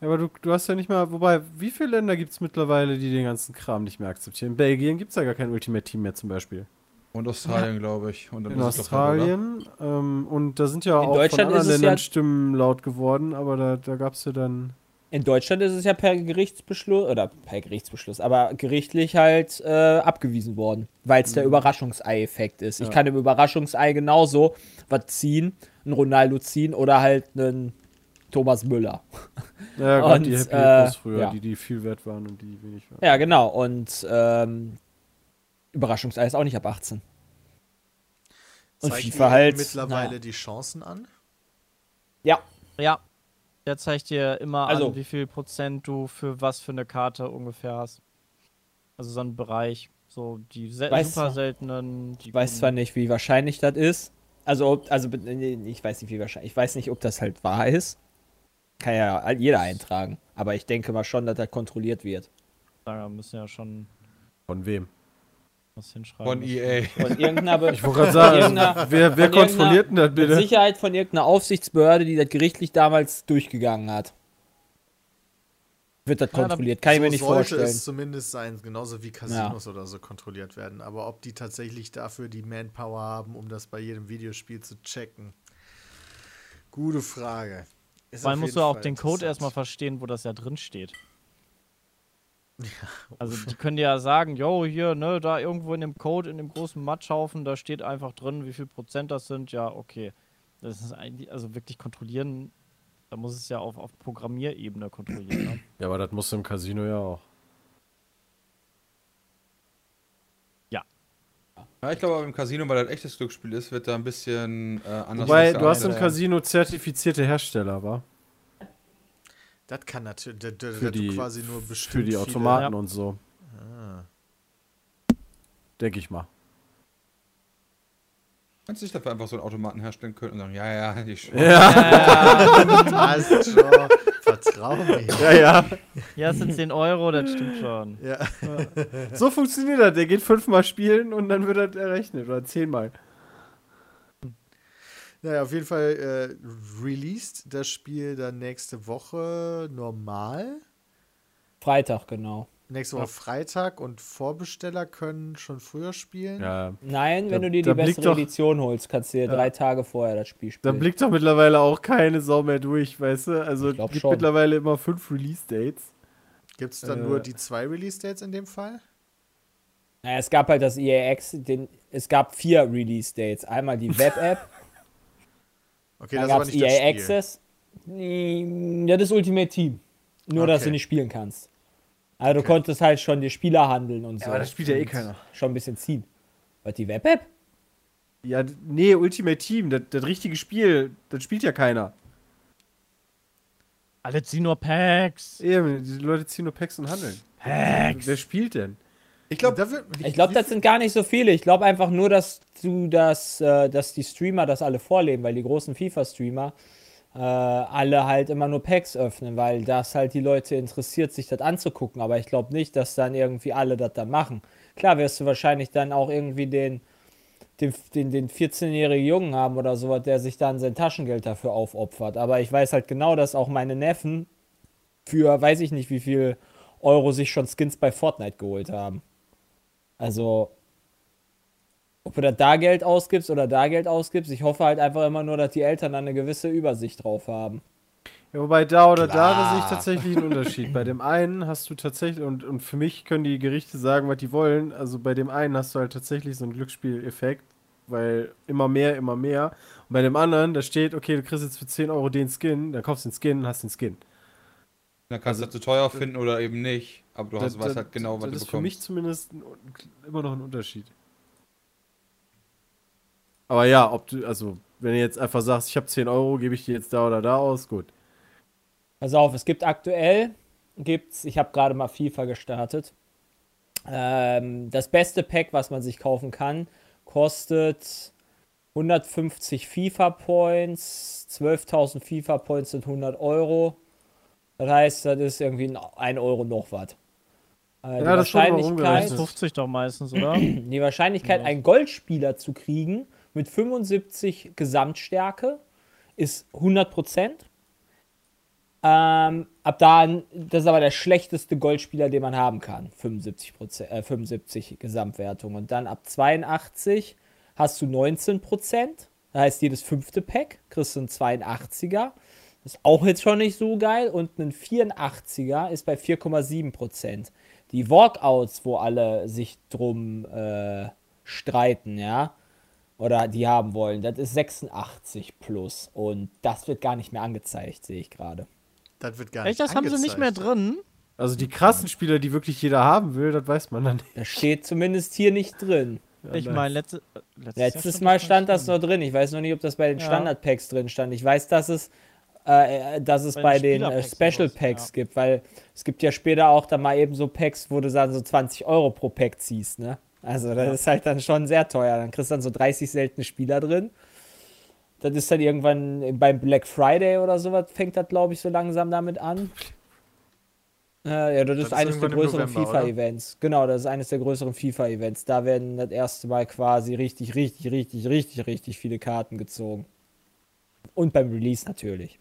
Ja, aber du, du hast ja nicht mal, wobei, wie viele Länder gibt es mittlerweile, die den ganzen Kram nicht mehr akzeptieren? In Belgien gibt es ja gar kein Ultimate Team mehr zum Beispiel. Und Australien, glaube ich. Und dann In. Australien. Ähm, und da sind ja In auch Deutschland von anderen ist es Ländern ja- Stimmen laut geworden, aber da, da gab es ja dann. In Deutschland ist es ja per Gerichtsbeschluss, oder per Gerichtsbeschluss, aber gerichtlich halt äh, abgewiesen worden, weil es der Überraschungsei-Effekt ist. Ich kann im Überraschungsei genauso was ziehen, einen Ronaldo ziehen oder halt einen Thomas Müller. Ja, gerade Und, die Happy äh, früher, ja. die, die viel wert waren und die wenig waren. Ja, genau. Und ähm, Überraschungsei ist auch nicht ab 18. Und Zeigt FIFA halt, mittlerweile naja. die Chancen an? Ja, Ja. Der zeigt dir immer Also- an, wie viel Prozent du für was für eine Karte ungefähr hast. Also so ein Bereich. So die sel Weiß super seltenen. Die ich weiß zwar nicht, wie wahrscheinlich das ist. Also, ob- also ich weiß nicht, wie wahrscheinlich. Ich weiß nicht, ob das halt wahr ist. Kann ja jeder eintragen. Aber ich denke mal schon, dass das kontrolliert wird. Da müssen ja schon Von wem? Was hinschreiben. Von EA. Von irgendeiner, Be Ich wollte gerade sagen, Irgendeiner- also, wer, wer kontrolliert denn das mit bitte? Sicherheit von irgendeiner Aufsichtsbehörde, die das gerichtlich damals durchgegangen hat. Wird das Ja, da- kontrolliert? Kann ich so mir nicht sollte vorstellen. es zumindest sein, genauso wie Casinos oder so kontrolliert werden. Aber ob die tatsächlich dafür die Manpower haben, um das bei jedem Videospiel zu checken, gute Frage. Ist auf musst du auch den Code erstmal verstehen, wo das ja drin steht. Also die können dir ja sagen, yo, hier, ne, da irgendwo in dem Code, in dem großen Matschhaufen, da steht einfach drin, wie viel Prozent das sind. Ja, okay. Das ist eigentlich, also wirklich kontrollieren, da muss es ja auf, auf Programmierebene kontrollieren. Ne? Ja, aber das musst du im Casino ja auch. Ja, ich glaube, aber im Casino, weil das echtes Glücksspiel ist, wird da ein bisschen äh, anders. Wobei, was du hast im Casino zertifizierte Hersteller, wa? Das kann natürlich, das, das Für die, quasi nur bestimmt für die viele- Automaten Ja. und so. Ah. Denke ich mal. Kannst du nicht dafür einfach so einen Automaten herstellen können und sagen, ja, ja, die Sch Ja, Passt schon. Vertrau mir. ja, ja. Ja, es sind 10 Euro, das stimmt schon. Ja. So funktioniert das. Der geht fünfmal spielen und dann wird das errechnet. Oder zehnmal. Naja, auf jeden Fall äh, released das Spiel dann nächste Woche normal. Freitag, genau. Nächste Woche Freitag und Vorbesteller können schon früher spielen. Ja. Nein, wenn Da- du dir da die bessere doch- Edition holst, kannst du dir Ja. drei Tage vorher das Spiel Da spielen. blickt doch mittlerweile auch keine Sau mehr durch, weißt du? Also es gibt schon. mittlerweile immer fünf Release-Dates. Gibt es dann Äh. nur die zwei Release-Dates in dem Fall? Naja, es gab halt das EAX, den, es gab vier Release-Dates. Einmal die Web-App, Okay, dann das ist gab aber es nicht EA das Spiel. Access. Ja, das Ultimate Team. Nur, dass Okay. du nicht spielen kannst. Also du konntest halt schon die Spieler handeln und so. aber das spielt ja eh keiner. Schon ein bisschen ziehen. Was, die Web-App? Ja, nee, Ultimate Team, das, das richtige Spiel, das spielt ja keiner. Alle ziehen nur Packs. Eben, die Leute ziehen nur Packs und handeln. Packs. Wer spielt denn? Ich glaube, Ich glaube, das sind gar nicht so viele. Ich glaube einfach nur, dass du das, äh, dass die Streamer das alle vorleben, weil die großen FIFA-Streamer äh, alle halt immer nur Packs öffnen, weil das halt die Leute interessiert, sich das anzugucken. Aber ich glaube nicht, dass dann irgendwie alle das dann machen. Klar wirst du wahrscheinlich dann auch irgendwie den, den, den, den 14-jährigen Jungen haben oder sowas, der sich dann sein Taschengeld dafür aufopfert. Aber ich weiß halt genau, dass auch meine Neffen für weiß ich nicht wie viel Euro sich schon Skins bei Fortnite geholt haben. Also, ob du das da Geld ausgibst oder da Geld ausgibst, ich hoffe halt einfach immer nur, dass die Eltern dann eine gewisse Übersicht drauf haben. Ja, wobei da oder da Klar. sehe ich tatsächlich einen Unterschied. bei dem einen hast du tatsächlich, und, und für mich können die Gerichte sagen, was die wollen. Also bei dem einen hast du halt tatsächlich so einen Glücksspieleffekt, weil immer mehr, immer mehr. Und bei dem anderen, da steht, okay, du kriegst jetzt für 10 Euro den Skin, dann kaufst du den Skin und hast den Skin. Dann kannst du das zu teuer finden oder eben nicht. Aber du hast, Das- weißt das- halt genau, was Das du ist für mich bekommst. zumindest ein, immer noch ein Unterschied. Aber ja, ob du, also, wenn du jetzt einfach sagst, ich habe 10 Euro, gebe ich die jetzt da oder da aus, gut. Pass auf, es gibt aktuell, gibt's, ich habe gerade mal FIFA gestartet. Ähm, das beste Pack, was man sich kaufen kann, kostet 150 FIFA Points, 12.000 FIFA Points sind 100 Euro. Das heißt, das ist irgendwie 1 Euro noch was. Äh, die Ja, das ist schon mal Wahrscheinlichkeit, umgerechnet. 50 doch meistens, oder? die Wahrscheinlichkeit, einen Goldspieler zu kriegen mit 75 Gesamtstärke ist 100%. Ähm, ab da, das ist aber der schlechteste Goldspieler, den man haben kann. 75%, äh, 75 Gesamtwertung. Und dann ab 82 hast du 19%. Das heißt, jedes fünfte Pack kriegst du einen 82er. Ist auch jetzt schon nicht so geil. Und ein 84er ist bei 4,7%. Die Walkouts, wo alle sich drum äh, streiten, ja, oder die haben wollen, das ist 86 plus. Und das wird gar nicht mehr angezeigt, sehe ich gerade. Das wird gar nicht Echt, das haben sie nicht mehr angezeigt. drin? Also die krassen Spieler, die wirklich jeder haben will, das weiß man dann nicht. Das steht zumindest hier nicht drin. Ich nice. meine, letzte, äh, letztes, Letztes Mal stand das noch drin. Ich weiß noch nicht, ob das bei den Ja. Standard-Packs drin stand. Ich weiß, dass es, äh, dass es Bei bei, den den äh, Special Packs ja. gibt, weil es gibt ja später auch dann mal eben so Packs, wo du dann so 20 Euro pro Pack ziehst, ne? Also das ist halt dann schon sehr teuer. Dann kriegst du dann so 30 seltene Spieler drin. Das ist dann irgendwann beim Black Friday oder sowas, fängt das, glaube ich, so langsam damit an. Äh, ja, das, Das ist eines der größeren? FIFA-Events. Genau, das ist eines der größeren FIFA-Events. Da werden das erste Mal quasi richtig, richtig, richtig, richtig, richtig viele Karten gezogen. Und beim Release natürlich.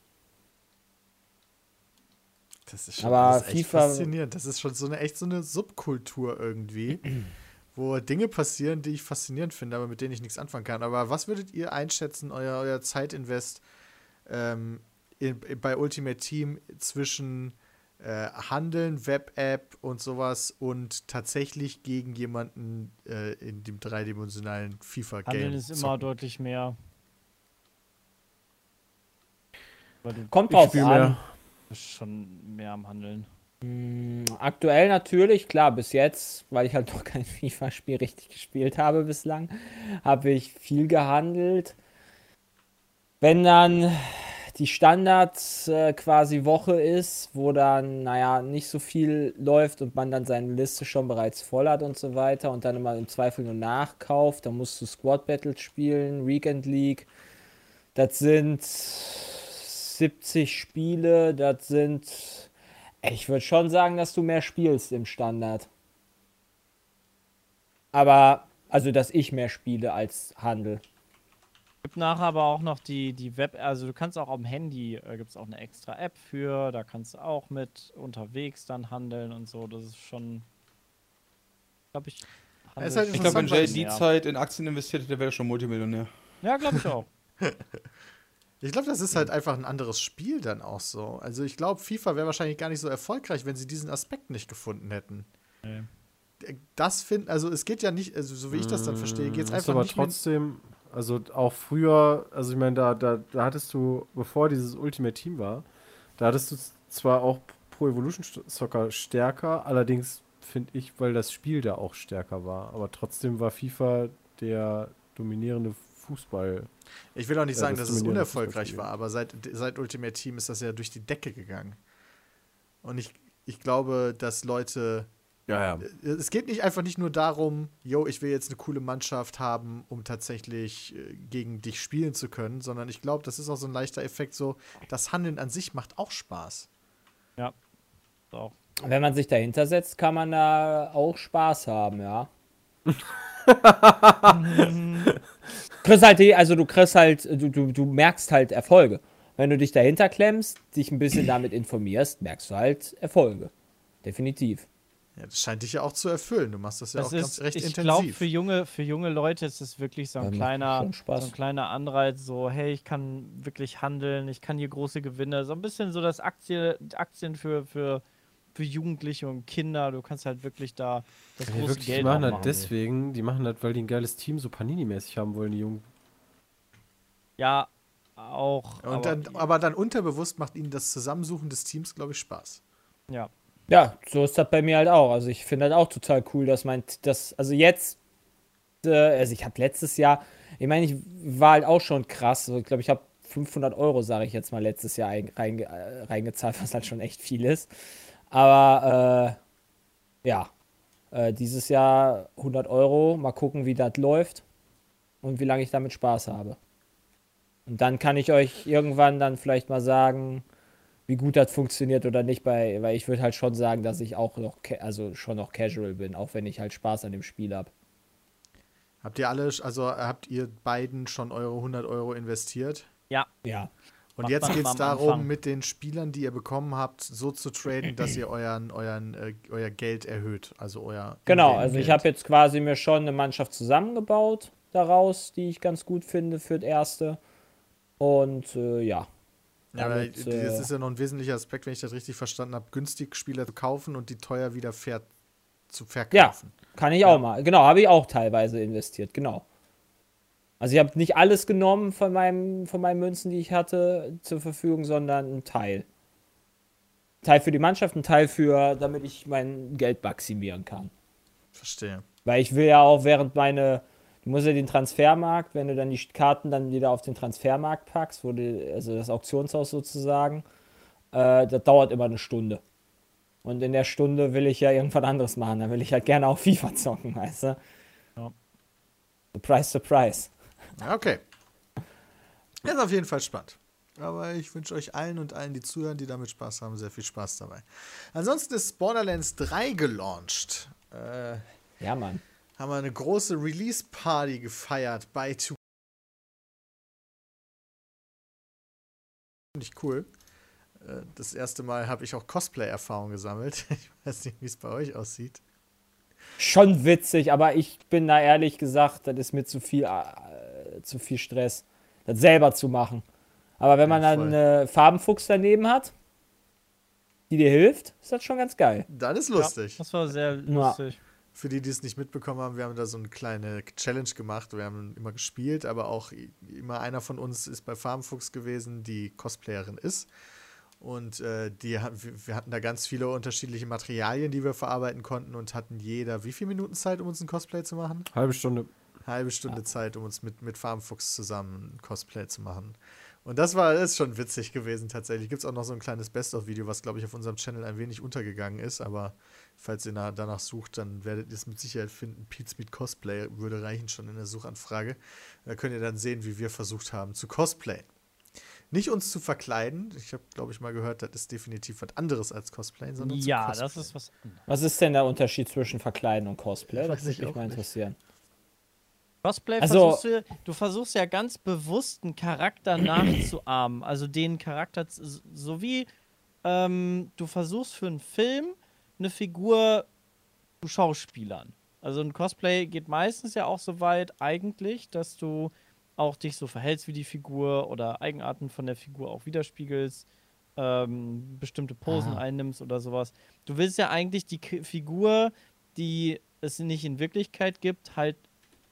Das ist schon Aber das ist echt FIFA faszinierend. Das ist schon so eine echt so eine Subkultur irgendwie, wo Dinge passieren, die ich faszinierend finde, aber mit denen ich nichts anfangen kann. Aber was würdet ihr einschätzen, euer, euer Zeitinvest ähm, in, bei Ultimate Team zwischen äh, Handeln, Web-App und sowas und tatsächlich gegen jemanden äh, in dem dreidimensionalen FIFA-Game? Handeln ist immer zocken? deutlich mehr. Kommt drauf an. mehr. Schon mehr am Handeln. Mm, Aktuell natürlich, klar, bis jetzt, weil ich halt noch kein FIFA-Spiel richtig gespielt habe bislang, habe ich viel gehandelt. Wenn dann die Standard äh, quasi Woche ist, wo dann, naja, nicht so viel läuft und man dann seine Liste schon bereits voll hat und so weiter und dann immer im Zweifel nur nachkauft, dann musst du Squad Battles spielen, Weekend League. Das sind 70 Spiele, das sind ich würde schon sagen, dass du mehr spielst im Standard. Aber, also, dass ich mehr spiele als Handel. Gibt nachher aber auch noch die, die Web, also du kannst auch am Handy, äh, gibt es auch eine extra App für, da kannst du auch mit unterwegs dann handeln und so. Das ist schon, glaube ich. handel halt Ich glaube, wenn Jay die mehr. Zeit in Aktien investiert hätte, der wäre er schon Multimillionär. Ja, glaube ich auch. Ich glaube, das ist halt einfach ein anderes Spiel dann auch so. Also ich glaube, FIFA wäre wahrscheinlich gar nicht so erfolgreich, wenn sie diesen Aspekt nicht gefunden hätten. Nee. Das finden, also es geht ja nicht, also so wie ich das dann verstehe, geht es ist einfach aber nicht mehr. trotzdem, also auch früher, also ich meine, da, da, da hattest du, bevor dieses Ultimate Team war, da hattest du zwar auch Pro Evolution Soccer stärker, allerdings finde ich, weil das Spiel da auch stärker war, aber trotzdem war FIFA der dominierende Fußball. Ich will auch nicht Ja, sagen, das dass es unerfolgreich war, aber seit, seit Ultimate Team ist das ja durch die Decke gegangen. Und ich, ich glaube, dass Leute. Ja, ja. Es geht nicht einfach nicht nur darum, yo, ich will jetzt eine coole Mannschaft haben, um tatsächlich äh, gegen dich spielen zu können, sondern ich glaube, das ist auch so ein leichter Effekt, so, das Handeln an sich macht auch Spaß. Ja. Auch. Wenn man sich dahinter setzt, kann man da auch Spaß haben, ja. kriegst halt also du kriegst halt, du, du, du merkst halt Erfolge. Wenn du dich dahinter klemmst, dich ein bisschen damit informierst, merkst du halt Erfolge. Definitiv. Ja, das scheint dich ja auch zu erfüllen. Du machst das ja Das auch ist, ganz recht ich glaube, intensiv. für junge, für junge Leute ist es wirklich so ein macht kleiner, so ein kleiner Anreiz, so, hey, ich kann wirklich handeln, ich kann hier große Gewinne, so ein bisschen so das Aktie, Aktien für, für, für Jugendliche und Kinder, du kannst halt wirklich da das Ja, große wirklich, die Geld machen auch das machen. deswegen, die machen das, weil die ein geiles Team so Panini-mäßig haben wollen, die Jungen. Ja, auch. Und aber, dann, aber dann unterbewusst macht ihnen das Zusammensuchen des Teams, glaube ich, Spaß. ja. Ja, so ist das bei mir halt auch. Also ich finde das auch total cool, dass mein, das, also jetzt, äh, also ich habe letztes Jahr, ich meine, ich war halt auch schon krass. Also ich glaube, ich habe 500 Euro, sage ich jetzt mal, letztes Jahr ein, reinge, äh, reingezahlt, was halt schon echt viel ist. Aber äh, ja, äh, dieses Jahr 100 Euro, mal gucken, wie das läuft und wie lange ich damit Spaß habe. Und dann kann ich euch irgendwann dann vielleicht mal sagen, wie gut das funktioniert oder nicht, bei, weil ich würde halt schon sagen, dass ich auch noch, also schon noch casual bin, auch wenn ich halt Spaß an dem Spiel habe. Habt ihr alle, also habt ihr beiden schon eure 100 Euro investiert? Ja, Ja. Und jetzt geht es darum, Anfang. mit den Spielern, die ihr bekommen habt, so zu traden, dass ihr euren, euren, äh, euer Geld erhöht. Also euer. Genau, also ich habe jetzt quasi mir schon eine Mannschaft zusammengebaut daraus, die ich ganz gut finde für das erste. Und äh, ja, Ja, aber das äh, ist ja noch ein wesentlicher Aspekt, wenn ich das richtig verstanden habe, günstig Spieler zu kaufen und die teuer wieder fair zu verkaufen. Kann ich auch mal. Genau, habe ich auch teilweise investiert, genau. Also ich habe nicht alles genommen von, meinem, von meinen Münzen, die ich hatte, zur Verfügung, sondern einen Teil. Teil für die Mannschaft, ein Teil für, damit ich mein Geld maximieren kann. Verstehe. Weil ich will ja auch während meine, du musst ja den Transfermarkt, wenn du dann die Karten dann wieder auf den Transfermarkt packst, wo du, also das Auktionshaus sozusagen, äh, das dauert immer eine Stunde. Und in der Stunde will ich ja irgendwas anderes machen. Da will ich halt gerne auch FIFA zocken, weißt du? Ja. Surprise, surprise. Okay. Das ist auf jeden Fall spannend. Aber ich wünsche euch allen und allen, die zuhören, die damit Spaß haben, sehr viel Spaß dabei. Ansonsten ist Borderlands 3 gelauncht. Äh, Ja, Mann. haben wir eine große Release-Party gefeiert bei 2 Finde ich cool. Äh, Das erste Mal habe ich auch Cosplay-Erfahrung gesammelt. Ich weiß nicht, wie es bei euch aussieht. Schon witzig, aber ich bin da ehrlich gesagt, das ist mir zu viel, äh, zu viel Stress, das selber zu machen. Aber wenn man Ja, dann einen Farbenfuchs daneben hat, die dir hilft, ist das schon ganz geil. Dann ist lustig. Das war sehr lustig. Für die, die es nicht mitbekommen haben, wir haben da so eine kleine Challenge gemacht. Wir haben immer gespielt, aber auch immer einer von uns ist bei Farmfuchs gewesen, die Cosplayerin ist. Und äh, die, wir hatten da ganz viele unterschiedliche Materialien, die wir verarbeiten konnten und hatten jeder wie viele Minuten Zeit, um uns ein Cosplay zu machen? Halbe Stunde. Halbe Stunde Zeit, um uns mit, mit Farmfuchs zusammen ein Cosplay zu machen. Und das war das ist schon witzig gewesen tatsächlich. Gibt es auch noch so ein kleines Best-of-Video, was, glaube ich, auf unserem Channel ein wenig untergegangen ist. Aber falls ihr na, danach sucht, dann werdet ihr es mit Sicherheit finden. Pete's Meet Cosplay würde reichen schon in der Suchanfrage. Da könnt ihr dann sehen, wie wir versucht haben zu cosplayen. Nicht uns zu verkleiden. Ich habe, glaube ich, mal gehört, das ist definitiv was anderes als Cosplayen, sondern zu Ja, cosplayen. das ist was anderes. Was ist denn der Unterschied zwischen Verkleiden und Cosplay? Das würde ich mich auch mal nicht. Cosplay Also- versuchst du, du versuchst ja ganz bewusst einen Charakter nachzuahmen. Also den Charakter, so wie ähm, du versuchst für einen Film eine Figur zu schauspielern. Also ein Cosplay geht meistens ja auch so weit eigentlich, dass du auch dich so verhältst wie die Figur oder Eigenarten von der Figur auch widerspiegelst, ähm, bestimmte Posen Ah. einnimmst oder sowas. Du willst ja eigentlich die K Figur, die es nicht in Wirklichkeit gibt, halt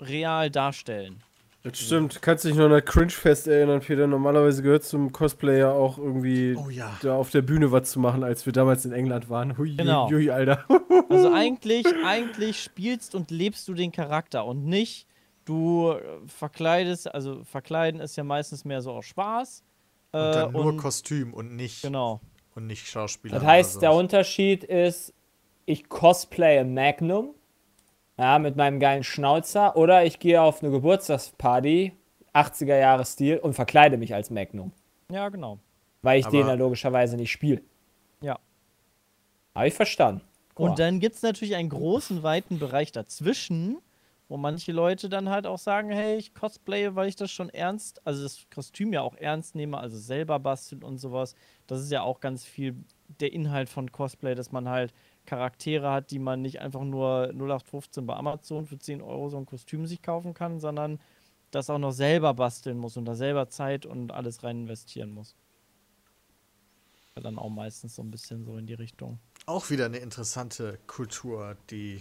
real darstellen. Das stimmt. Kannst dich noch an das Cringe-Fest erinnern, Peter? Normalerweise gehört zum Cosplayer auch irgendwie Oh ja. da auf der Bühne was zu machen, als wir damals in England waren. Hui, Genau. hui, Alter. Also eigentlich, eigentlich spielst und lebst du den Charakter und nicht du äh, verkleidest, also verkleiden ist ja meistens mehr so aus Spaß. Und äh, dann nur und- Kostüm und nicht, Genau. und nicht Schauspieler. Das heißt, der. Unterschied ist, ich cosplaye Magnum, ja, mit meinem geilen Schnauzer, oder ich gehe auf eine Geburtstagsparty, 80er Jahre Stil, und verkleide mich als Magnum, Ja, genau. weil ich den Aber- ja logischerweise nicht spiele. Ja. Habe ich verstanden. Mal. Und dann gibt es natürlich einen großen, weiten Bereich dazwischen, wo manche Leute dann halt auch sagen, hey, ich cosplaye, weil ich das schon ernst, also das Kostüm ja auch ernst nehme, also selber basteln und sowas. Das ist ja auch ganz viel der Inhalt von Cosplay, dass man halt Charaktere hat, die man nicht einfach nur 0815 bei Amazon für 10 Euro so ein Kostüm sich kaufen kann, sondern das auch noch selber basteln muss und da selber Zeit und alles rein investieren muss. Ja, dann auch meistens so ein bisschen so in die Richtung. Auch wieder eine interessante Kultur, die,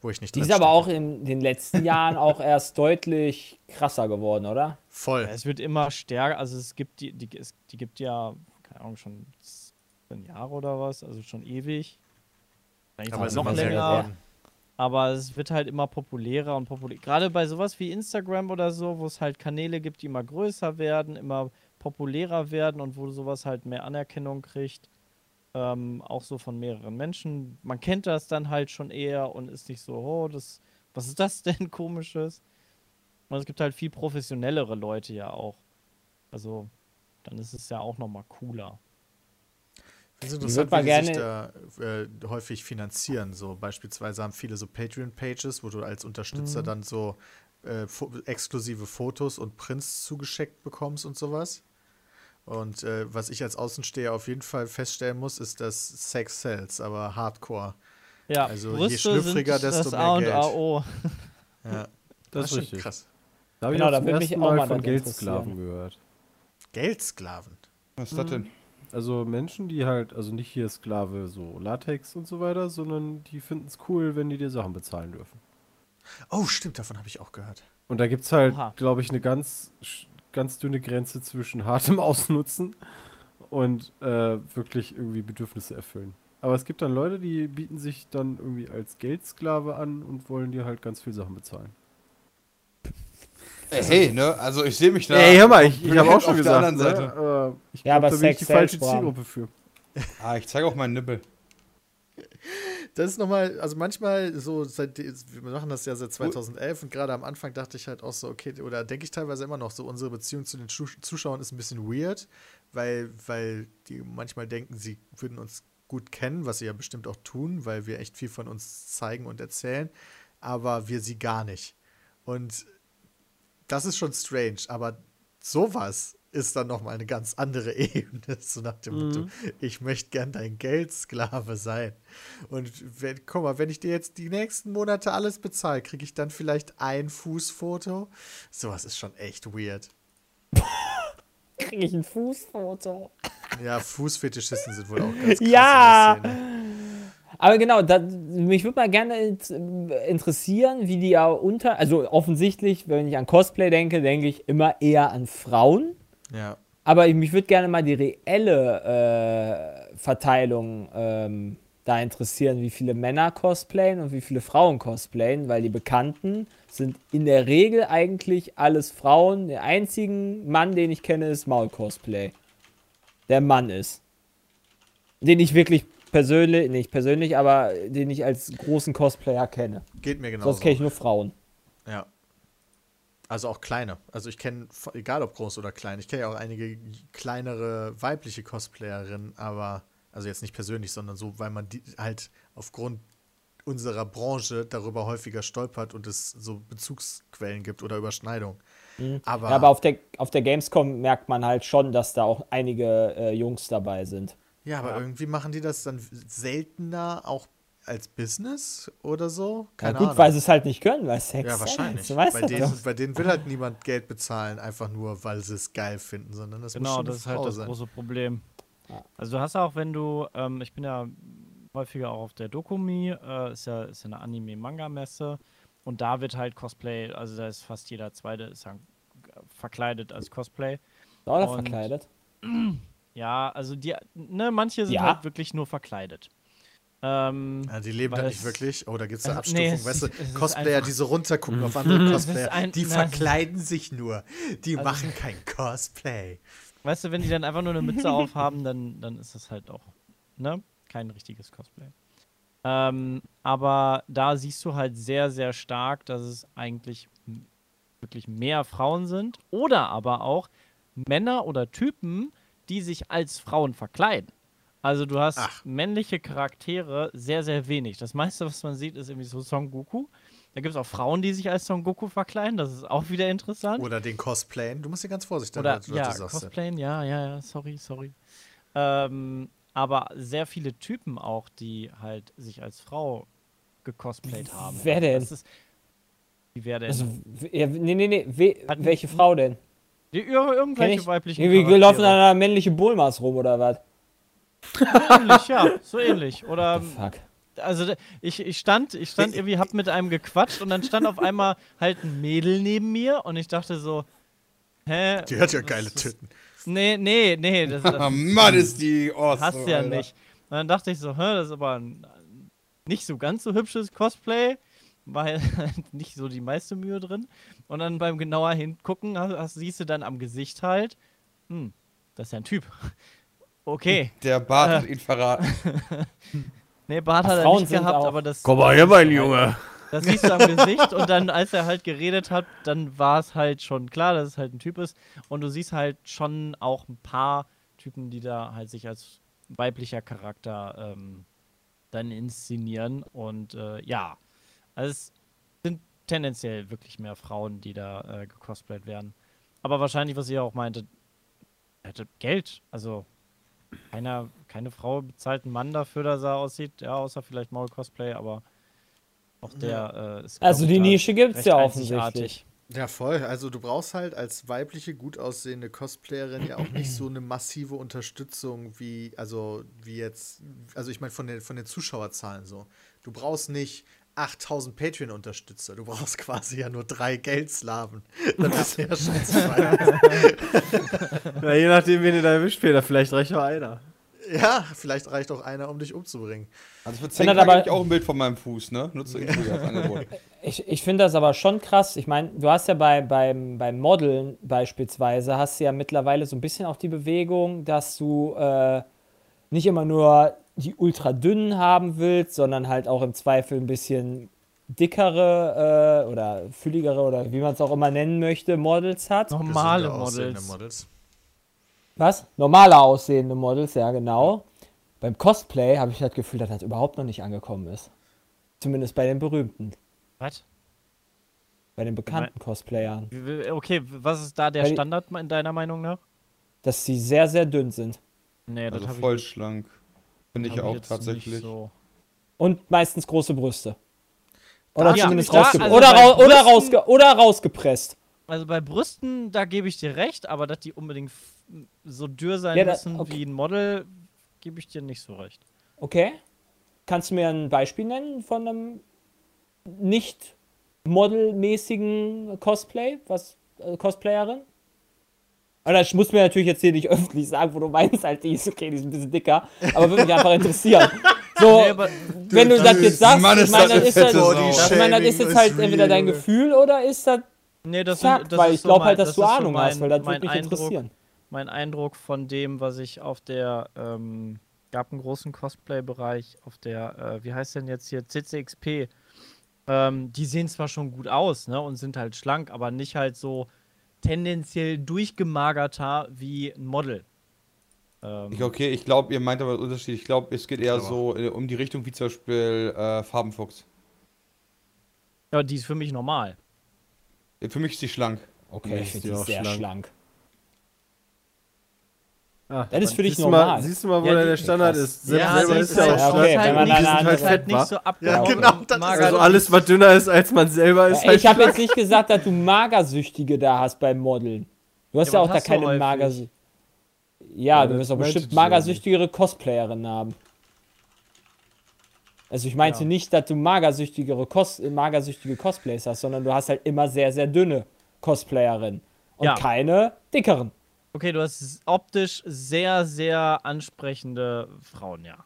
wo ich nicht Die ist aber auch in den letzten Jahren auch erst deutlich krasser geworden, oder? voll. Ja, es wird immer stärker, also es gibt die, die, es, die gibt ja, keine Ahnung, schon zehn Jahre oder was, also schon ewig. Eigentlich aber es ist noch länger. Aber es wird halt immer populärer und populärer. Gerade bei sowas wie Instagram oder so, wo es halt Kanäle gibt, die immer größer werden, immer populärer werden und wo sowas halt mehr Anerkennung kriegt. Ähm, auch so von mehreren Menschen. Man kennt das dann halt schon eher und ist nicht so, oh, das, was ist das denn komisches? Und es gibt halt viel professionellere Leute ja auch. Also, dann ist es ja auch nochmal cooler. Ich Ich es würd interessant, wie die sich da äh, häufig finanzieren. So beispielsweise haben viele so Patreon-Pages, wo du als Unterstützer Mhm. dann so äh, fo exklusive Fotos und Prints zugeschickt bekommst und sowas. Und äh, was ich als Außensteher auf jeden Fall feststellen muss, ist, dass Sex sells, aber Hardcore. Ja, Also je Brüste schlüpfriger, sind desto das mehr A und Geld. AO. Ja, Das ist schon richtig. krass. Da habe Genau, ich da auch würde mich ersten auch Mal von das Geldsklaven gehört. Geldsklaven. Was ist das denn? Also Menschen, die halt, also nicht hier Sklave, so Latex und so weiter, sondern die finden es cool, wenn die dir Sachen bezahlen dürfen. Oh, stimmt, davon habe ich auch gehört. Und da gibt es halt, glaube ich, eine ganz, ganz dünne Grenze zwischen hartem Ausnutzen und äh, wirklich irgendwie Bedürfnisse erfüllen. Aber es gibt dann Leute, die bieten sich dann irgendwie als Geldsklave an und wollen dir halt ganz viel Sachen bezahlen. Hey, ne? Also ich sehe mich da. Ey, hör mal, ich, ich habe auch auf schon der gesagt, anderen ne, Seite. aber ich Ja, glaub, aber da bin ich Sex die falsche. Zielgruppe für. Ah, ich zeige auch meinen Nippel. Das ist nochmal, also manchmal so, seit, wir machen das ja seit 2011 und gerade am Anfang dachte ich halt auch so, okay, oder denke ich teilweise immer noch so, unsere Beziehung zu den Zusch- Zuschauern ist ein bisschen weird, weil, weil die manchmal denken, sie würden uns gut kennen, was sie ja bestimmt auch tun, weil wir echt viel von uns zeigen und erzählen, aber wir sie gar nicht. Und das ist schon strange, aber sowas ist dann nochmal eine ganz andere Ebene, so nach dem Motto, ich möchte gern dein Geldsklave sein. Und wenn, guck mal, wenn ich dir jetzt die nächsten Monate alles bezahle, kriege ich dann vielleicht ein Fußfoto? Sowas ist schon echt weird. Kriege ich ein Fußfoto? Ja, Fußfetischisten sind wohl auch ganz krass Ja! in der Szene. Aber genau, da, mich würde mal gerne int- interessieren, wie die ja unter. Also offensichtlich, wenn ich an Cosplay denke, denke ich immer eher an Frauen. Ja. Aber ich, mich würde gerne mal die reelle äh, Verteilung ähm, da interessieren, wie viele Männer cosplayen und wie viele Frauen cosplayen, weil die Bekannten sind in der Regel eigentlich alles Frauen. Der einzige Mann, den ich kenne, ist Maul Cosplay. Der Mann ist. Den ich wirklich persönlich, nicht persönlich, aber den ich als großen Cosplayer kenne. Geht mir genau Sonst kenne ich nur Frauen. Ja. Also auch kleine. Also ich kenne, egal ob groß oder klein, ich kenne ja auch einige kleinere weibliche Cosplayerinnen, aber, also jetzt nicht persönlich, sondern so, weil man die halt aufgrund unserer Branche darüber häufiger stolpert und es so Bezugsquellen gibt oder Überschneidungen. Aber, Ja, aber auf der, auf der Gamescom merkt man halt schon, dass da auch einige äh, Jungs dabei sind. Ja, aber irgendwie machen die das dann seltener auch als Business oder so? Ja, Keine gut, Ahnung. weil sie es halt nicht können, weil Sex Ja, wahrscheinlich. Du weißt bei, denen, bei denen will halt niemand Geld bezahlen, einfach nur, weil sie es geil finden, sondern das muss Genau, schon das eine ist halt Frau das sein. große Problem. Ja. Also du hast auch, wenn du, ähm, ich bin ja häufiger auch auf der Dokumi, äh, ist ja, ist ja eine Anime-Manga-Messe und da wird halt Cosplay, also da ist fast jeder Zweite ist ja verkleidet als Cosplay. Oder verkleidet. Ja, also die, ne, manche sind Ja. halt wirklich nur verkleidet. Ähm, Ja, die leben da nicht es- wirklich. Oh, da gibt es eine Also, Abstufung. nee, es weißt du, Cosplayer, einfach- die so runtergucken auf andere Cosplayer, ein- die na, verkleiden sich nur. Die Also- machen kein Cosplay. Weißt du, wenn die dann einfach nur eine Mütze aufhaben, dann, dann ist das halt auch, ne? Kein richtiges Cosplay. Ähm, aber da siehst du halt sehr, sehr stark, dass es eigentlich wirklich mehr Frauen sind oder aber auch Männer oder Typen, die sich als Frauen verkleiden. Also du hast Ach. männliche Charaktere sehr, sehr wenig. Das meiste, was man sieht, ist irgendwie so Son Goku. Da gibt es auch Frauen, die sich als Son Goku verkleiden. Das ist auch wieder interessant. Oder den Cosplayen. Du musst dir ganz vorsichtig sein, was du ja, sagst. Cosplayen, ja, ja, ja, sorry, sorry. Ähm, aber sehr viele Typen auch, die halt sich als Frau gecosplayt haben. Wer denn? Das ist, wie wer denn? Also, ja, nee, nee, nee. We, welche Frau denn? Die, irgendwelche ich? weiblichen Irgendwie Charaktere. laufen da da männliche Bulmas rum oder was? So ähnlich, ja, so ähnlich. Oder, Fuck. also ich, ich stand, ich stand irgendwie, hab mit einem gequatscht und dann stand auf einmal halt ein Mädel neben mir und ich dachte so, hä? Die hat ja geile Titten. Nee, nee, nee, das, das Ah, Mann, ist die awesome, Hast ja Alter. nicht. Und dann dachte ich so, hä, das ist aber ein nicht so ganz so hübsches Cosplay, weil nicht so die meiste Mühe drin. Und dann beim genauer hingucken, hast, hast, siehst du dann am Gesicht halt, hm, das ist ja ein Typ. Okay. Der Bart hat ihn verraten. Nee, Bart Ach, hat er Frauen nicht sind gehabt, auch- aber das, Komm mal her, mein Junge. das siehst du am Gesicht. Und dann, als er halt geredet hat, dann war es halt schon klar, dass es halt ein Typ ist. Und du siehst halt schon auch ein paar Typen, die da halt sich als weiblicher Charakter ähm, dann inszenieren. Und äh, ja, also es sind tendenziell wirklich mehr Frauen, die da äh, gecosplayt werden. Aber wahrscheinlich, was ihr auch meinte, hätte Geld. Also keiner, keine Frau bezahlt einen Mann dafür, dass er aussieht. Ja, außer vielleicht Maul Cosplay, aber auch der äh, ist. Also die Nische gibt's recht ja offensichtlich. Ja, voll. Also du brauchst halt als weibliche, gut aussehende Cosplayerin ja auch nicht so eine massive Unterstützung wie, also wie jetzt, also ich meine von den, von den Zuschauerzahlen so. Du brauchst nicht 8000 Patreon-Unterstützer, du brauchst quasi ja nur drei Geldslaven. Dann bist du ja schon zu weit. Ja, je nachdem, wen du da erwischt, Peter. Vielleicht reicht auch einer. Ja, vielleicht reicht auch einer, um dich umzubringen. Also für Wenn 10 das Tage aber- ich auch ein Bild von meinem Fuß, ne? Nutze ich als Angebot. Ich, ich finde das aber schon krass. Ich meine, du hast ja bei, beim, beim Modeln beispielsweise, hast du ja mittlerweile so ein bisschen auch die Bewegung, dass du äh, nicht immer nur die ultra dünnen haben willst, sondern halt auch im Zweifel ein bisschen dickere äh, oder fülligere oder wie man es auch immer nennen möchte, Models hat. Normale Models. Models. Was? Normale aussehende Models, ja genau. Beim Cosplay habe ich das Gefühl, dass das überhaupt noch nicht angekommen ist. Zumindest bei den berühmten, Was? bei den bekannten Cosplayern. Okay, was ist da der Weil Standard in deiner Meinung nach? Dass sie sehr, sehr dünn sind. Nee, das Also voll ich, schlank. Finde ich auch tatsächlich. So. Und meistens große Brüste. Oder Ja, zumindest da- rausge also oder, bei rau oder, Brüsten- rausge oder rausgepresst. Also bei Brüsten, da gebe ich dir recht, aber dass die unbedingt so dürr sein Ja, müssen okay. wie ein Model, gebe ich dir nicht so recht. Okay. Kannst du mir ein Beispiel nennen von einem nicht modelmäßigen Cosplay? Was, äh, Cosplayerin? Oder ich muss mir natürlich jetzt hier nicht öffentlich sagen, wo du meinst, halt, die ist okay, die ist ein bisschen dicker, aber würde mich einfach interessieren. So, Nee, wenn du das jetzt sagst, Mann, ich ist meine, das das ist, das, Sau. ich meine, das ist jetzt halt entweder dein Gefühl oder ist das nee, das, Fakt, das weil ist ich so glaube mein- halt, dass das du ist so Ahnung hast, mein- weil das mein würde mich Eindruck, interessieren. Mein Eindruck von dem, was ich auf der, ähm, gab einen großen Cosplay-Bereich auf der, äh, wie heißt denn jetzt hier, CCXP. Ähm, die sehen zwar schon gut aus, ne, und sind halt schlank, aber nicht halt so tendenziell durchgemagerter wie ein Model. Ähm, Ich, okay, ich glaube, ihr meint aber einen Unterschied. Ich glaube, es geht eher so äh, um die Richtung wie zum Beispiel äh, Farbenfuchs. ja, die ist für mich normal. Äh, Für mich ist die schlank. Okay, Nee, ich finde die sehr schlank. schlank. Ah, Das ist für dich siehst normal. Mal, siehst du mal, wo Ja, der Standard krass. ist? Sepp Ja, selber ist ja halt auch okay, wenn man halt halt fett, nicht so abgehauen genau, und das ist mager. Also alles, was dünner ist als man selber, ist Ja, halt ich habe jetzt nicht gesagt, dass du Magersüchtige da hast beim Modeln. Du hast Ja, ja, auch da keine. Magersüchtige. Ja, Ja, du wirst doch bestimmt ja magersüchtigere Cosplayerinnen haben. Also ich meinte Ja. nicht, dass du magersüchtigere Cos magersüchtige Cosplays hast, sondern du hast halt immer sehr, sehr dünne Cosplayerinnen. Und Ja. keine dickeren. Okay, du hast optisch sehr, sehr ansprechende Frauen, ja.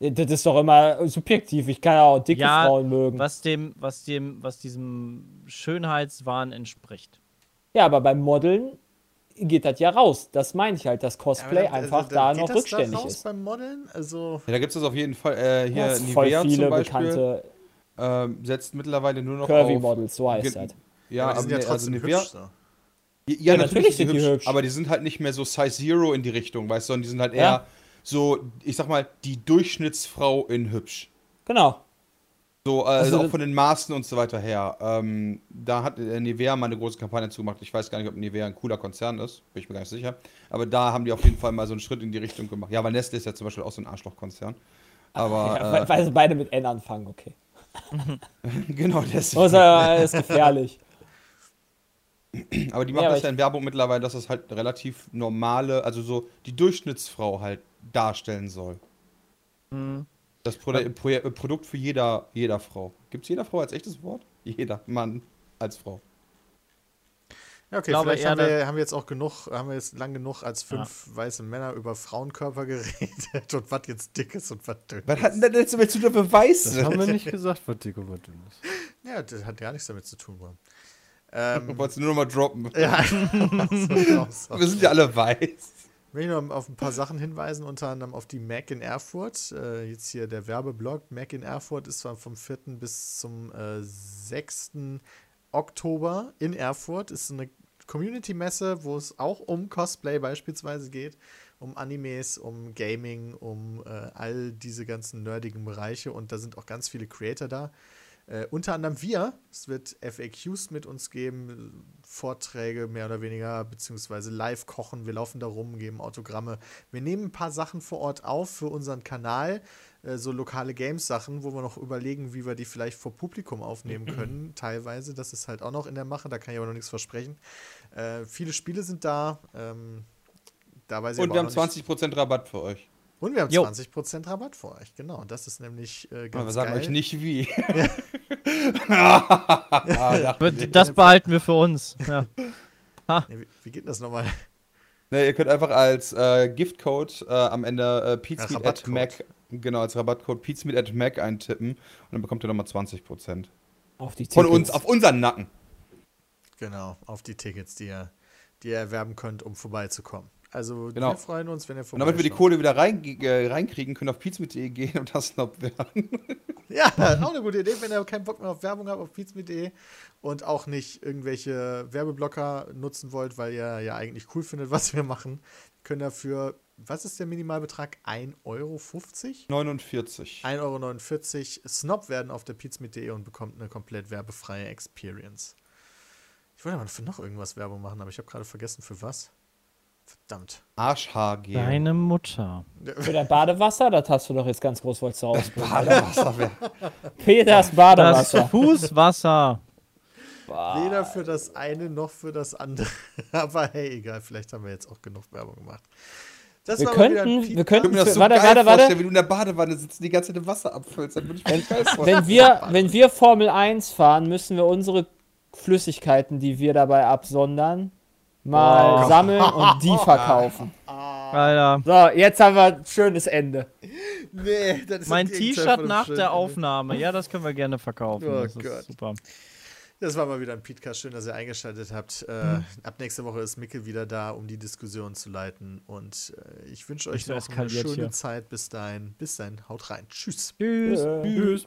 Das ist doch immer subjektiv. Ich kann ja auch dicke Ja, Frauen mögen. Was dem, was dem, was diesem Schönheitswahn entspricht. Ja, aber beim Modeln geht das ja raus. Das meine ich halt, dass Cosplay Aber einfach also, da geht noch das rückständig raus ist. beim Modeln? Also, Ja, da gibt es auf jeden Fall. Äh, hier Ja, sind voll Nivea viele zum Beispiel bekannte ähm, setzt mittlerweile nur noch Curvy auf. Models, so heißt das. Ja, aber die aber sind ja also trotzdem Nivea. hübsch. So. Ja, Ja, natürlich, natürlich sind die hübsch, hübsch. aber die sind halt nicht mehr so Size Zero in die Richtung, weißt du, sondern die sind halt eher Ja. so, ich sag mal, die Durchschnittsfrau in hübsch. Genau. So, äh, Also auch das- von den Maßen und so weiter her. Ähm, da hat äh, Nivea mal eine große Kampagne zugemacht. Ich weiß gar nicht, ob Nivea ein cooler Konzern ist. Bin ich mir gar nicht sicher. Aber da haben die auf jeden Fall mal so einen Schritt in die Richtung gemacht. Ja, weil Nestle ist ja zum Beispiel auch so ein Arschlochkonzern. Aber, Ja, weil, äh, weil sie beide mit N anfangen, okay. genau, deswegen. Äh, ist gefährlich. Aber die Ja, machen aber das ja in Werbung mittlerweile, dass es halt relativ normale, also so die Durchschnittsfrau halt darstellen soll. Das Pro Pro äh, Produkt für jeder, jeder Frau. Gibt es jeder Frau als echtes Wort? Jeder Mann als Frau. Ja, okay, glaube vielleicht haben wir, haben wir jetzt auch genug, haben wir jetzt lang genug als fünf weiße Männer über Frauenkörper geredet und was jetzt dick ist und was dünn Was ist. hat denn das jetzt damit zu tun, Beweis? Das haben wir nicht gesagt, was dick und was dünn ist. Ja, das hat gar nichts damit zu tun. Mann. Ähm, Wolltest du nur noch mal droppen? ja, so. Wir sind ja alle weiß. Ich will noch auf ein paar Sachen hinweisen, unter anderem auf die Mac in Erfurt. Äh, jetzt hier der Werbeblog. Mac in Erfurt ist zwar vom 4. bis zum äh, 6. Oktober in Erfurt. Ist eine Community-Messe, wo es auch um Cosplay beispielsweise geht, um Animes, um Gaming, um äh, all diese ganzen nerdigen Bereiche. Und da sind auch ganz viele Creator da. Äh, unter anderem wir. Es wird FAQs mit uns geben, Vorträge mehr oder weniger, beziehungsweise live kochen. Wir laufen da rum, geben Autogramme. Wir nehmen ein paar Sachen vor Ort auf für unseren Kanal, äh, so lokale Games-Sachen, wo wir noch überlegen, wie wir die vielleicht vor Publikum aufnehmen können. Teilweise, das ist halt auch noch in der Mache, da kann ich aber noch nichts versprechen. Äh, viele Spiele sind da. Ähm, da weiß ich Und wir haben noch nicht- 20% Rabatt für euch. Und wir haben Jo. 20% Rabatt für euch, genau. Und das ist nämlich äh, ganz Aber wir sagen geil. euch nicht wie. Ah, Das behalten wir für uns. Ja. Nee, wie, wie geht das nochmal? Ne, ihr könnt einfach als äh, Giftcode äh, am Ende äh, Pizmeet at. Mac, genau, als Rabattcode Pizmeet at Mac eintippen und dann bekommt ihr nochmal 20%. Auf die Von Tickets. uns, auf unseren Nacken. Genau, auf die Tickets, die ihr, die ihr erwerben könnt, um vorbeizukommen. Also Genau. wir freuen uns, wenn ihr Und vorbeischaut. damit wir die Kohle wieder rein, äh, reinkriegen, können wir auf pizmeet.de gehen und das noch werden. Ja, auch eine gute Idee, wenn ihr keinen Bock mehr auf Werbung habt auf pizmeet.de und auch nicht irgendwelche Werbeblocker nutzen wollt, weil ihr ja eigentlich cool findet, was wir machen, können dafür, was ist der Minimalbetrag? 1,50 Euro? 49. 1,49 Euro Snob werden auf der pizmeet.de und bekommt eine komplett werbefreie Experience. Ich wollte mal für noch irgendwas Werbung machen, aber ich habe gerade vergessen, für was. Verdammt. Arschhaargel. Deine Mutter. Für dein Badewasser, das hast du doch jetzt ganz groß wolltest du rausbringen. Badewasser wär- Peters Das Badewasser. Fußwasser. Weder für das eine noch für das andere. Aber hey, egal, vielleicht haben wir jetzt auch genug Werbung gemacht. Das Wir könnten, wir könnten, das für, so warte, warte, warte. wie du in der Badewanne sitzt und die ganze Zeit im Wasser abfüllst. Dann würde ich mir das geil vorstellen. Wenn wir, wenn wir Formel 1 fahren, müssen wir unsere Flüssigkeiten, die wir dabei absondern, mal Oh. sammeln und die verkaufen. Alter. So, jetzt haben wir ein schönes Ende. Nee, das ist Mein T-Shirt nach der Ende. Aufnahme. Ja, das können wir gerne verkaufen. Oh das ist Gott. super. Das war mal wieder ein Podcast. Schön, dass ihr eingeschaltet habt. Äh, Ab nächste Woche ist Micke wieder da, um die Diskussion zu leiten. Und äh, ich wünsche euch so noch eine schöne hier. Zeit. Bis dahin. Bis dahin. Haut rein. Tschüss. Tschüss. Äh, Tschüss.